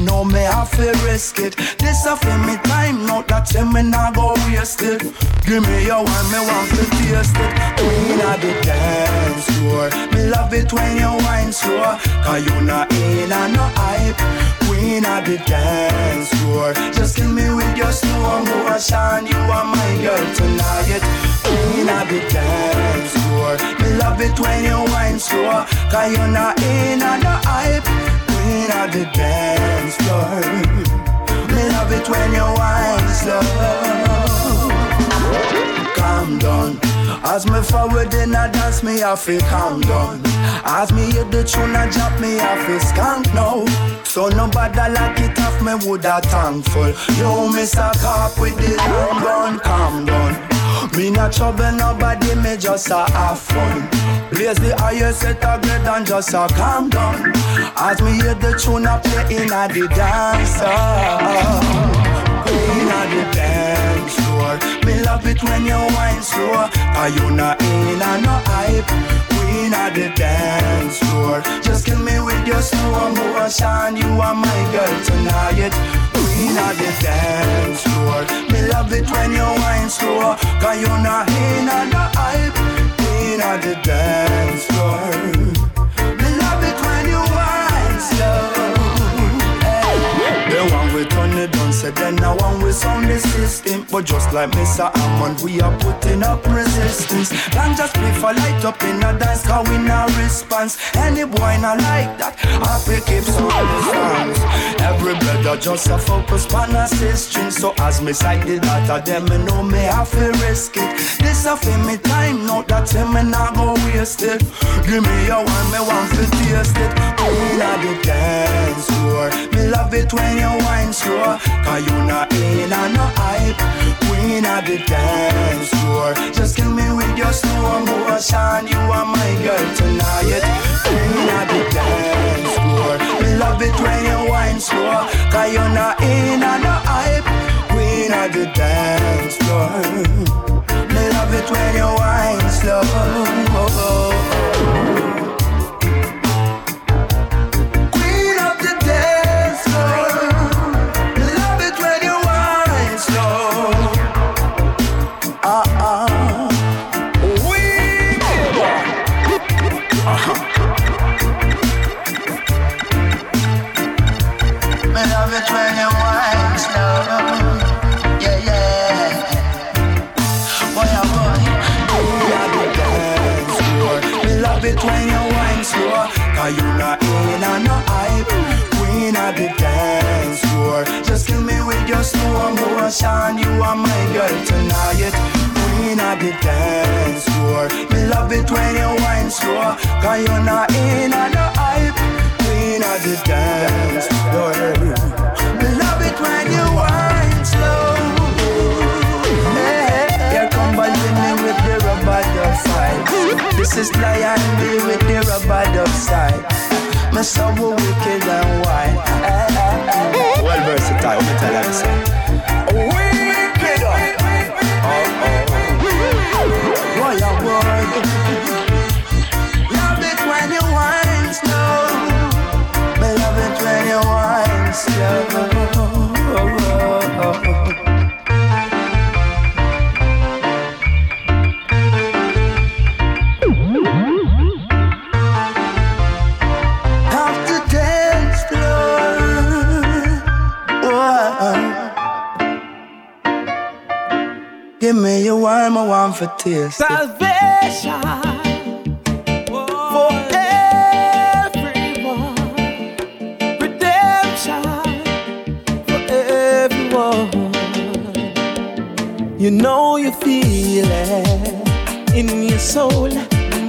a drop, me off to skank now. So nobody like it off, me woulda thankful. Yo, me suck up with the long gun, calm down. Me not trouble nobody, me just a have fun. Blaze the highest set a grade and just a calm down. As me hear the tune a play in a the dance. Queen of the dance floor Me love it when you wine slow Cause you not in and no hype the dance floor. Just kill me with your slow motion You are my girl tonight. Queen of the dance floor. Me love it when you wine slow Cause you not in and no hype. Queen of the dance floor we turn it down, say then now one we sound the system. But just like Mr. Hammond, we are putting up resistance. Can't just play for light up in a dance, cause we no response. Any boy not like that, happy keep some distance. Every brother just a focus on assisting. So as me sight the data, them me know me have to risk it. This a for me time, not that him me not go waste it. Give me your one, me want to taste it. Queen of the dance floor, me love it when you wine slow Cause you not in and no hype. Queen of the dance floor. Just kill me with your slow motion You are my girl tonight. Queen of the dance floor. Me love it when you wine slow Cause you not in and no hype. Queen of the dance floor. Me love it when you wine slow are my girl tonight. Queen of the dance floor. Me love it when you wine slow. Cause you not in and no hype. Queen of the dance floor. Me love it when you wine slow. Hey, here come Balvin with the rubber dub side. This is Lion B with the rubber dub side. Me so wicked and wild. Well versatile, me tell say. Oh. Love it when you wine slow. Love it when you wine slow. Me I want. Salvation for for everyone. You know you feel it in your soul,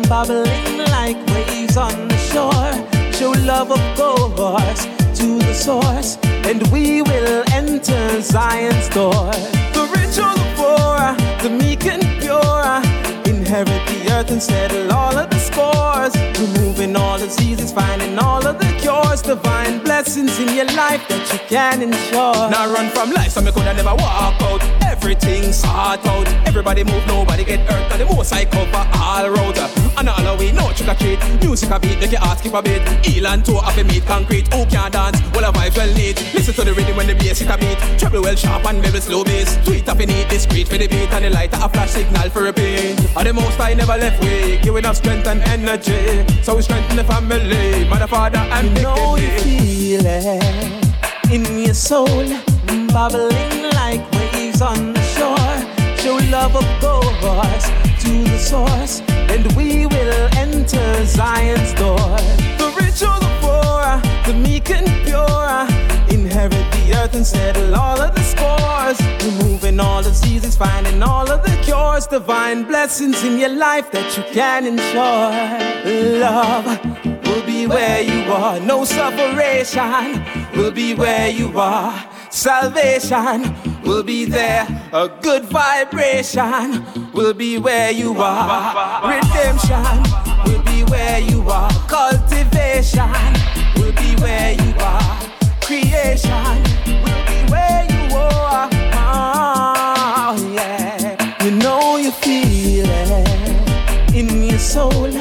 bubbling like waves on the shore. Show love, of course, to the source, and we will enter Zion's door. The or the meek and pure, in Inherit the earth and settle all of the scores. Removing all the diseases, finding all of the cures. Divine blessings in your life that you can ensure. Now run from life, so me coulda never walk out. Everything sort out. Everybody move, nobody get hurt. Cause the most I cover all roads. And all we know, trick or treat. Music a beat, make your heart skip a beat. Heel and toe up a meet concrete. Who can dance? Well, a vibes well neat. Listen to the rhythm when the bass hit a beat. Treble well sharp and maybe slow bass. Tweet up in it, discreet for the beat. And the lighter a flash signal for a beat. And the most I never left weak. Giving us strength and energy. So we strengthen the family. Mother, father, and you know you feel it in your soul. Bubbling like waves on the shore. Show love of course to the source. And we will enter Zion's door. The rich or the poor, the meek and pure. Inherit the earth and settle all of the scores. Removing all the diseases, finding all of the cures. Divine blessings in your life that you can ensure. Love will be where you are. No separation will be where you are. Salvation will be there. A good vibration will be where you are. Redemption will be where you are. Cultivation will be where you are. Creation will be where you are. Oh, yeah. You know you feel it in your soul,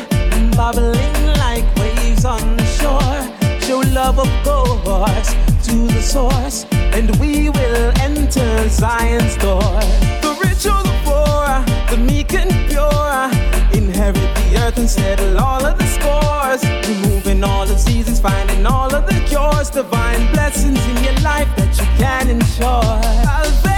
bubbling like waves on the shore. Show love, of course, to the source, and we will enter Zion's door. The rich or the poor, the meek and pure. Inherit the earth and settle all of the scores. Removing all the seasons, finding all of the cures. Divine blessings in your life that you can ensure.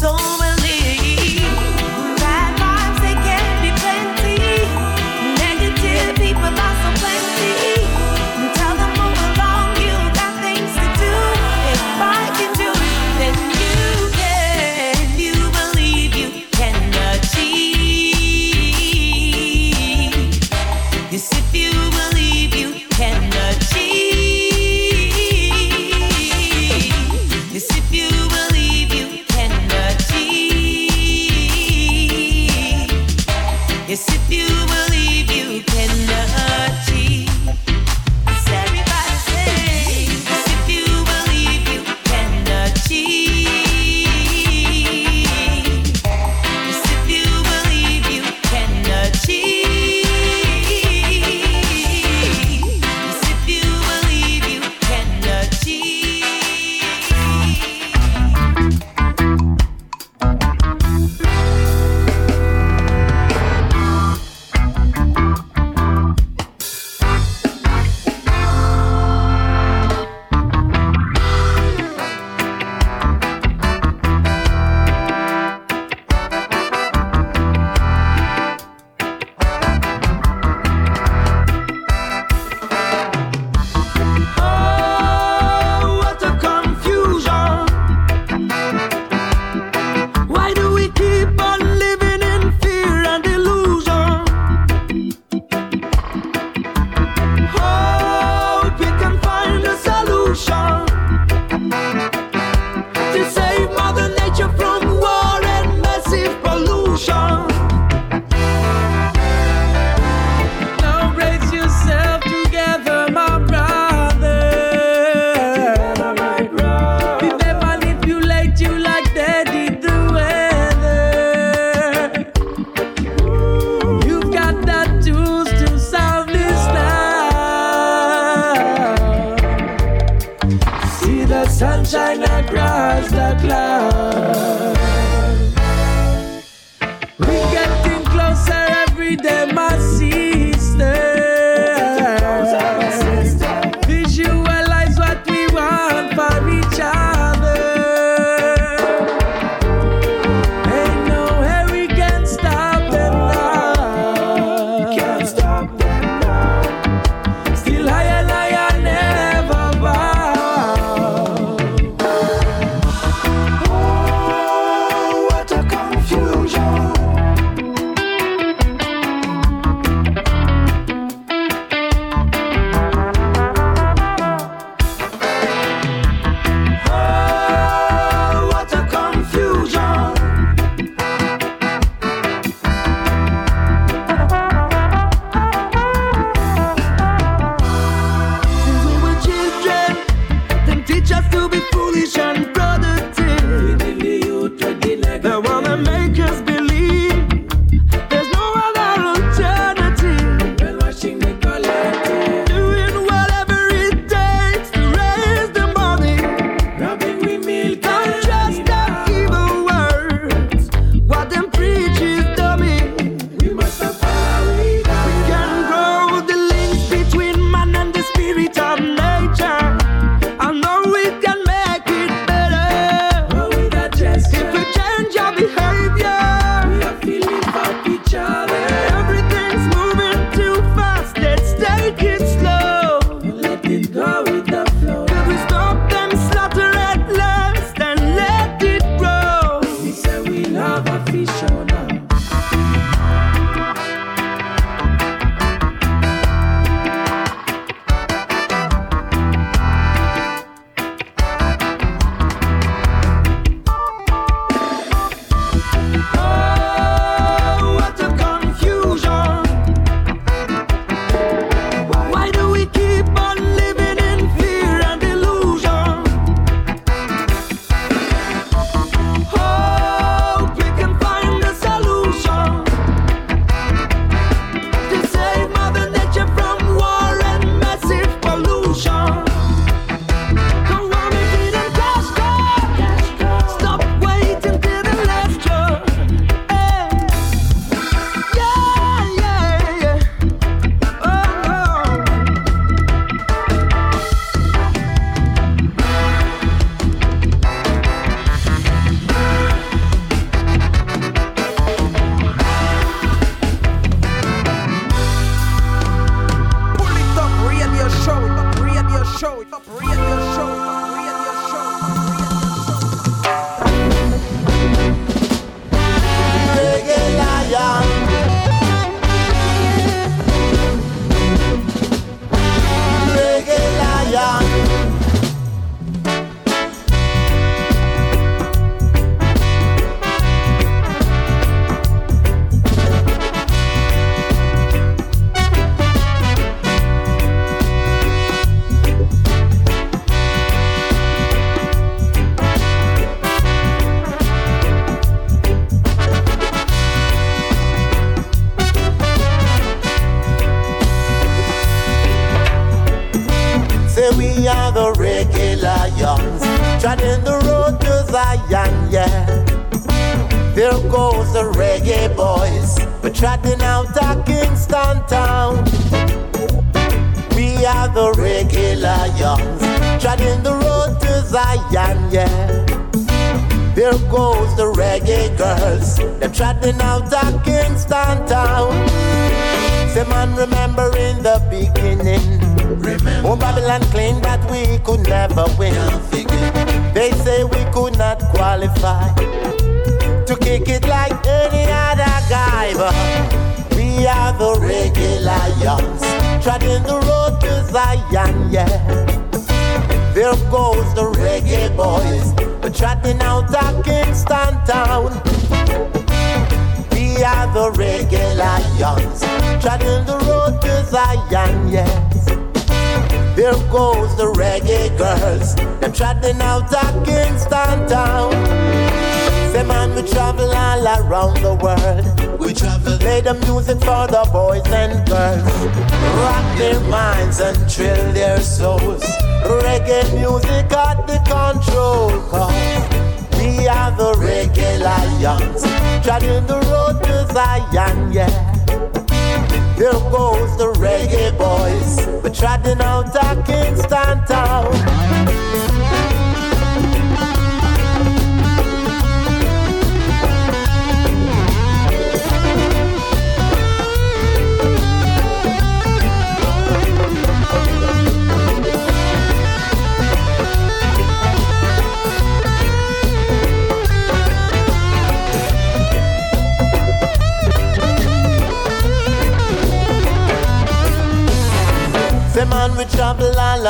so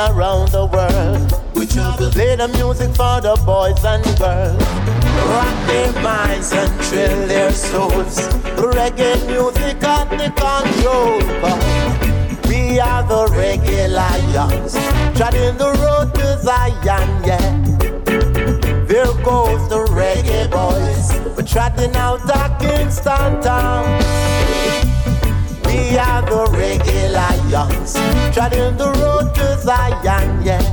around the world. We travel, play the music for the boys and girls. Rock their minds and thrill their souls. Reggae music got the control. We are the reggae lions, trotting the road to Zion, yeah. There goes the reggae boys, we're trotting out of Kingston town. We are the reggae lions, trotting the road to Zion, yeah.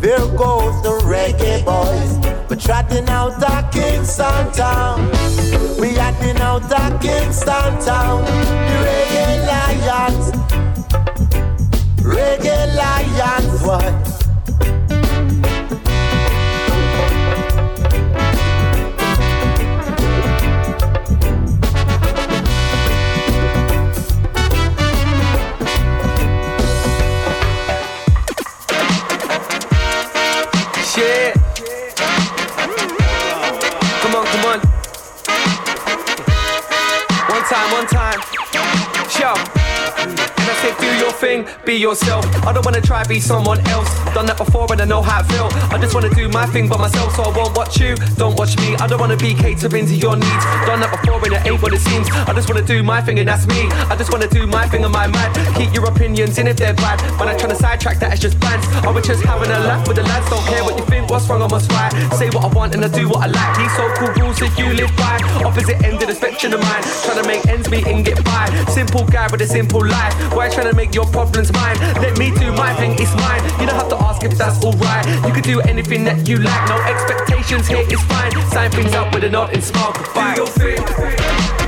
There goes the reggae boys, we're trotting out of Kingston town. We acting out of Kingston town. The reggae lions, reggae lions, what? Thing, be yourself. I don't wanna try be someone else. Done that before and I know how it feel. I just wanna do my thing by myself, so I won't watch you. Don't watch me. I don't wanna be catering to your needs. Done that before and it ain't what it seems. I just wanna do my thing and that's me. I just wanna do my thing on my mind. Keep your opinions in if they're bad. When I'm trying to sidetrack that, it's just plans. I was just having a laugh with the lads. Don't care what you think, what's wrong or what's right. Say what I want and I do what I like. These so-called rules that you live by. Opposite end of the spectrum of mine. Trying to make ends meet and get by. Simple guy with a simple life. Why trying to make your problems mine? Let me do my thing, it's mine. You don't have to ask if that's alright. You can do anything that you like. No expectations here, it's fine. Sign things up with a nod and smile. Goodbye. Do your thing.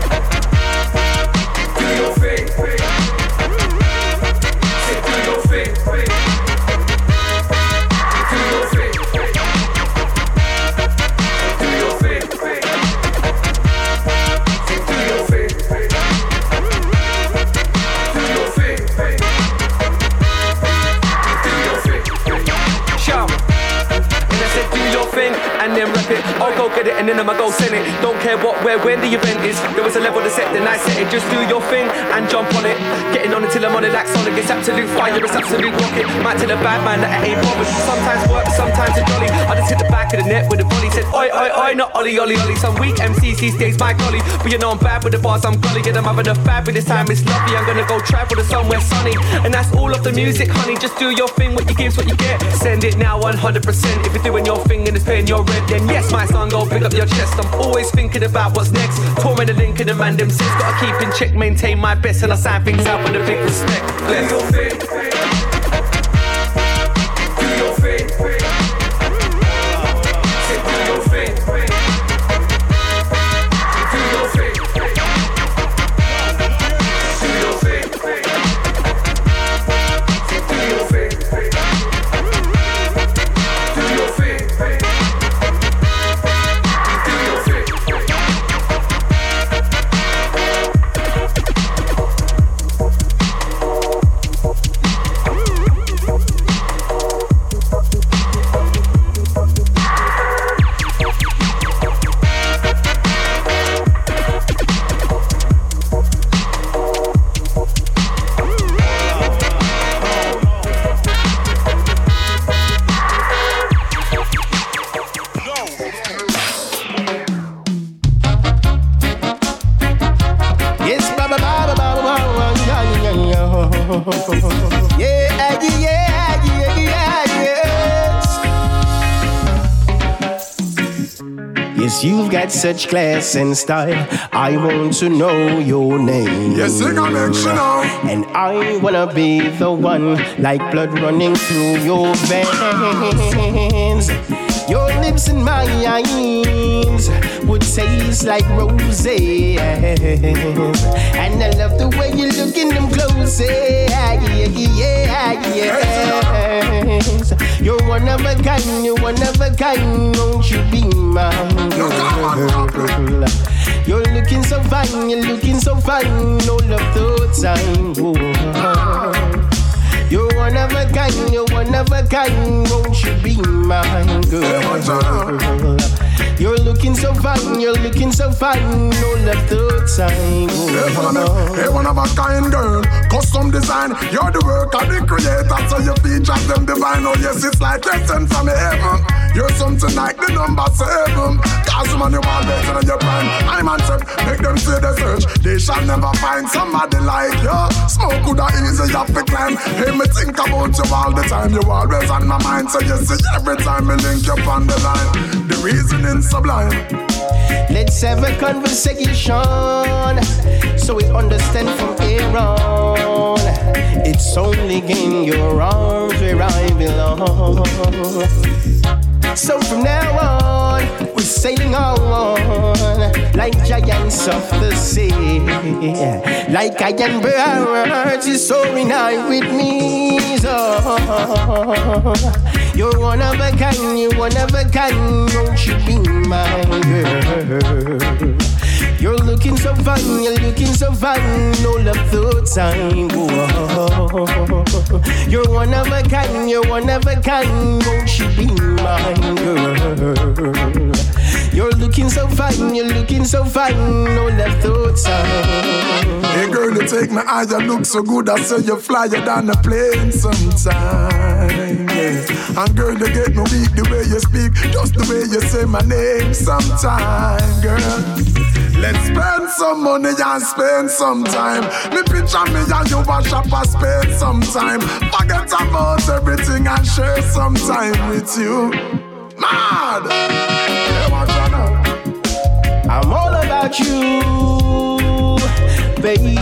It and send it. Don't care what, where, when the event is. There was a level to set, then I set it. Just do your thing and jump on it. Getting on until I'm on it like Sonic. It's absolute fire, it's absolute rocket. Might tell a bad man that I ain't bothered. Sometimes work, sometimes a jolly. I just hit the back of the net with a volley. Said, oi, oi, oi, not Ollie, Ollie, Ollie. Some weak MCC stays my golly. But you know I'm bad with the bars, I'm gully. Yeah, I'm having a fabulous time, it's lovely. I'm gonna go travel to somewhere sunny. And that's all of the music, honey. Just do your thing, what you give's what you get. Send it now 100%. If you're doing your thing and it's paying your rent, then yes, my son, go pick up your chest. I'm always thinking about what's next. Torment the link in the man them says. Gotta keep in check, maintain my best, and I sign things out with a big respect. Bless. Such class and style. I want to know your name. Yes, sing a mention now. And I wanna be the one, like blood running through your veins. Your lips and my eyes would taste like roses. And I love the way you look in them clothes. Yeah, yeah, yes. You're one of a kind, you're one of a kind. Won't you be my girl? You're looking so fine, you're looking so fine all of the time. Whoa. You're one of a kind, you're one of a kind. Won't you be my girl? You're looking so fine, you're looking so fine all of the time. Hey, one of a kind girl, custom design. You're the work of the creator, so your features them divine. Oh yes, it's like lesson from heaven. You're something like the number seven. Cause man, you all better than your prime. I'm on trip, make them say the search. They shall never find somebody like you. Smoke could have easy up to climb. Hey, me think about you all the time. You always on my mind, so you see every time me link you on the line. The reasoning sublime. Let's have a conversation so we understand from here on. It's only in your arms where I belong. So from now on, we're sailing on like giants of the sea. Like iron birds, you're soaring high with me. So you're one of a kind, you're one of a kind. Won't you be my girl? You're looking so fine, you're looking so fine all of the time. Whoa. You're one of a kind, you're one of a kind. Won't you be my girl? You're looking so fine, you're looking so fine all of the time. Hey girl, you take my eye, you look so good. I say you flyer than a plane sometime. Yeah. And girl, you get me weak the way you speak, just the way you say my name sometime, girl. Let's spend some money and spend some time. Me picture me and you wash up and spend some time. Forget about everything and share some time with you. Mad! Hey, about you, baby.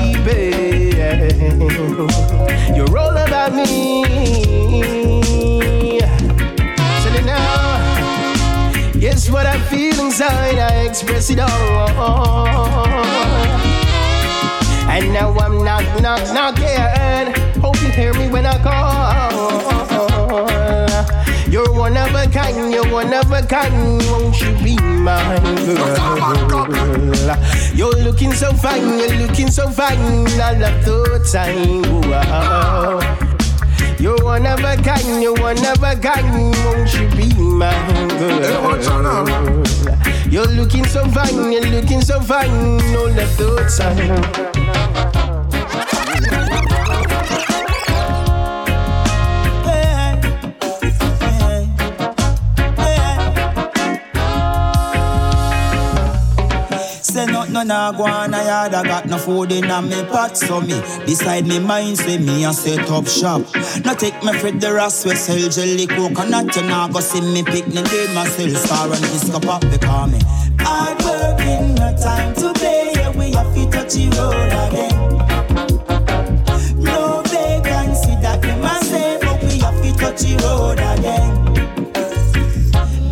You're all about me. Say it now. Yes, what I feel inside, I express it all. And now I'm knock, knock, knocking. Hope you hear me when I call. You're one of a kind, you're one of a kind. Won't you be mine, girl? You're looking so fine, you're looking so fine. I love the time. Wow. You're one of a kind, you're one of a kind. Won't you be mine, girl? You're looking so fine, you're looking so fine all of the No nah go on a yard, I got no food in me pot So me decide me mind say me a set up shop. Now take me Fred the Ross we sell jelly coconut You nah go see me picnic with myself Star and disco pop because me Hard working, no time to play Yeah we have to touch the road again. No vacancy that we But we have to touch the road again.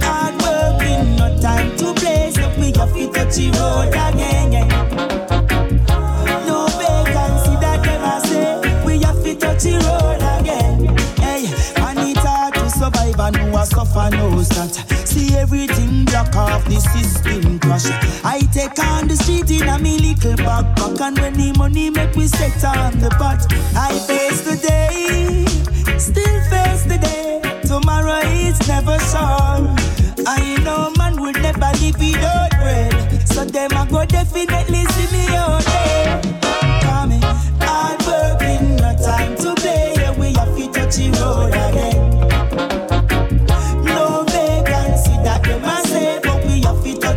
Hard working, no time to play So we have to touch the road who a suffer knows that. See everything block off the system crash. I take on the street in a me little backpack And when the money make we set on the pot I face the day, still face the day. Tomorrow is never sure. I know man will never live without bread. So them a go definitely see me out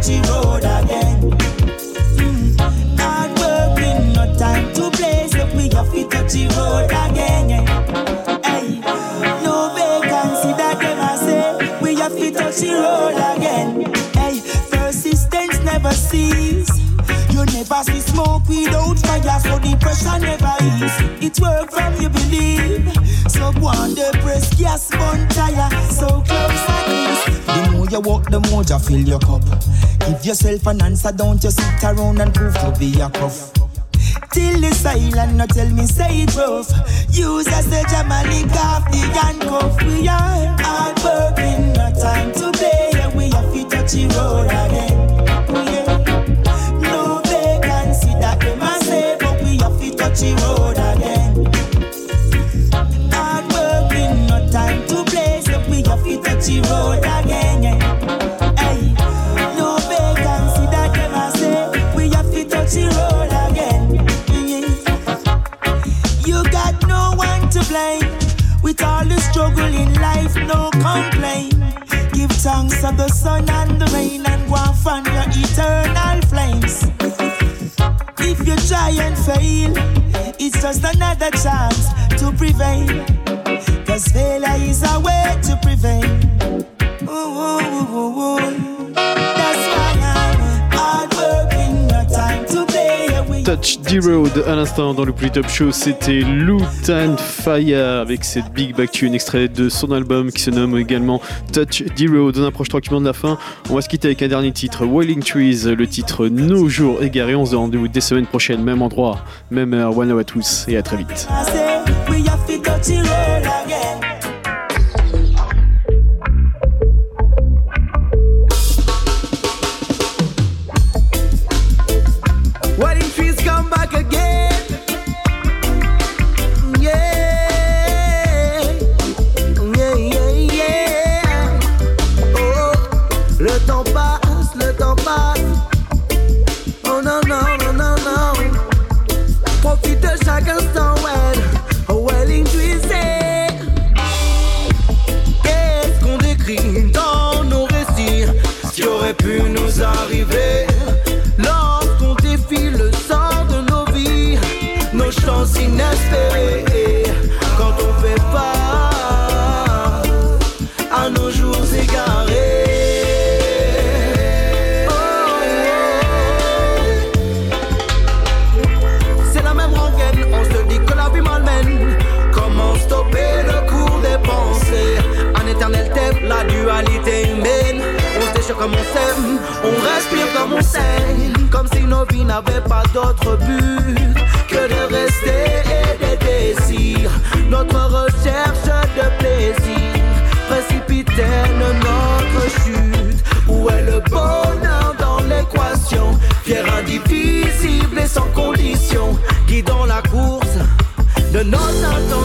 the road again Mm. Hard working, no time to play So we have to touch road again. Hey, no vacancy that them a say We have to touch road again Hey, persistence never cease. You never see smoke without fire, so the pressure never ease. It work from you believe. So one day press gas burn tire, so close like this. The more you walk, the more you fill your cup. Give yourself an answer, don't just sit around and prove to be a cuff. Till the silent, no tell me say it rough. Use as the Jamaica off the handcuff. We are hard working, no time to play. Yeah, we have to touch the road again. No vacancy that they must say, but we have to touch the road again. Struggle in life, no complaint. Give thanks to the sun and the rain and go and your eternal flames. If you try and fail, it's just another chance to prevail. Cause failure is a way to prevail. Ooh, ooh, ooh, Touch D Road à l'instant dans le plus top show, c'était Lutan Fire avec cette big back tune extrait de son album qui se nomme également Touch D Road. On approche tranquillement de la fin. On va se quitter avec un dernier titre, Wailing Trees, le titre Nos jours égarés. On se donne rendez-vous des semaines prochaines, même endroit, même heure. One love à tous et à très vite. Comme si nos vies n'avaient pas d'autre but que de rester et de désirs. Notre recherche de plaisir précipitaine notre chute. Où est le bonheur dans l'équation? Fier, indivisible et sans condition, guidant la course de nos intentions.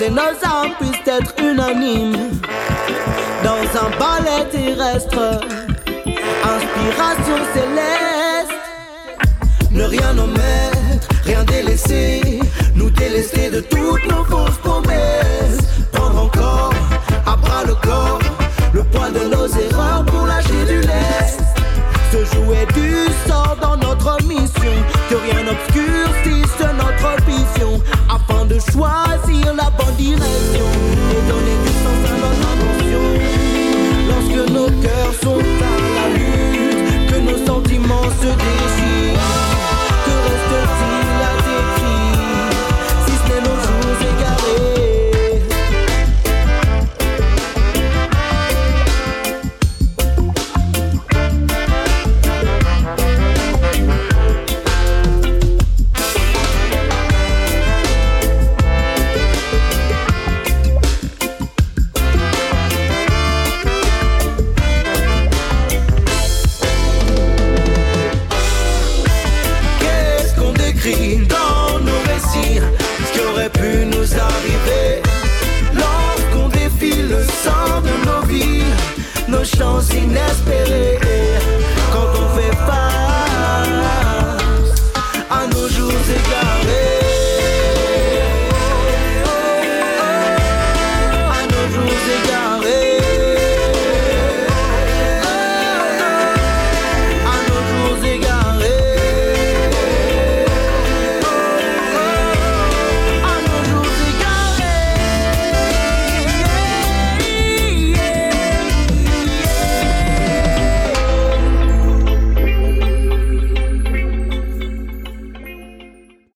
Et nos âmes puissent être unanimes dans un ballet terrestre, inspiration céleste. Ne rien omettre, rien délaisser, nous délester de toutes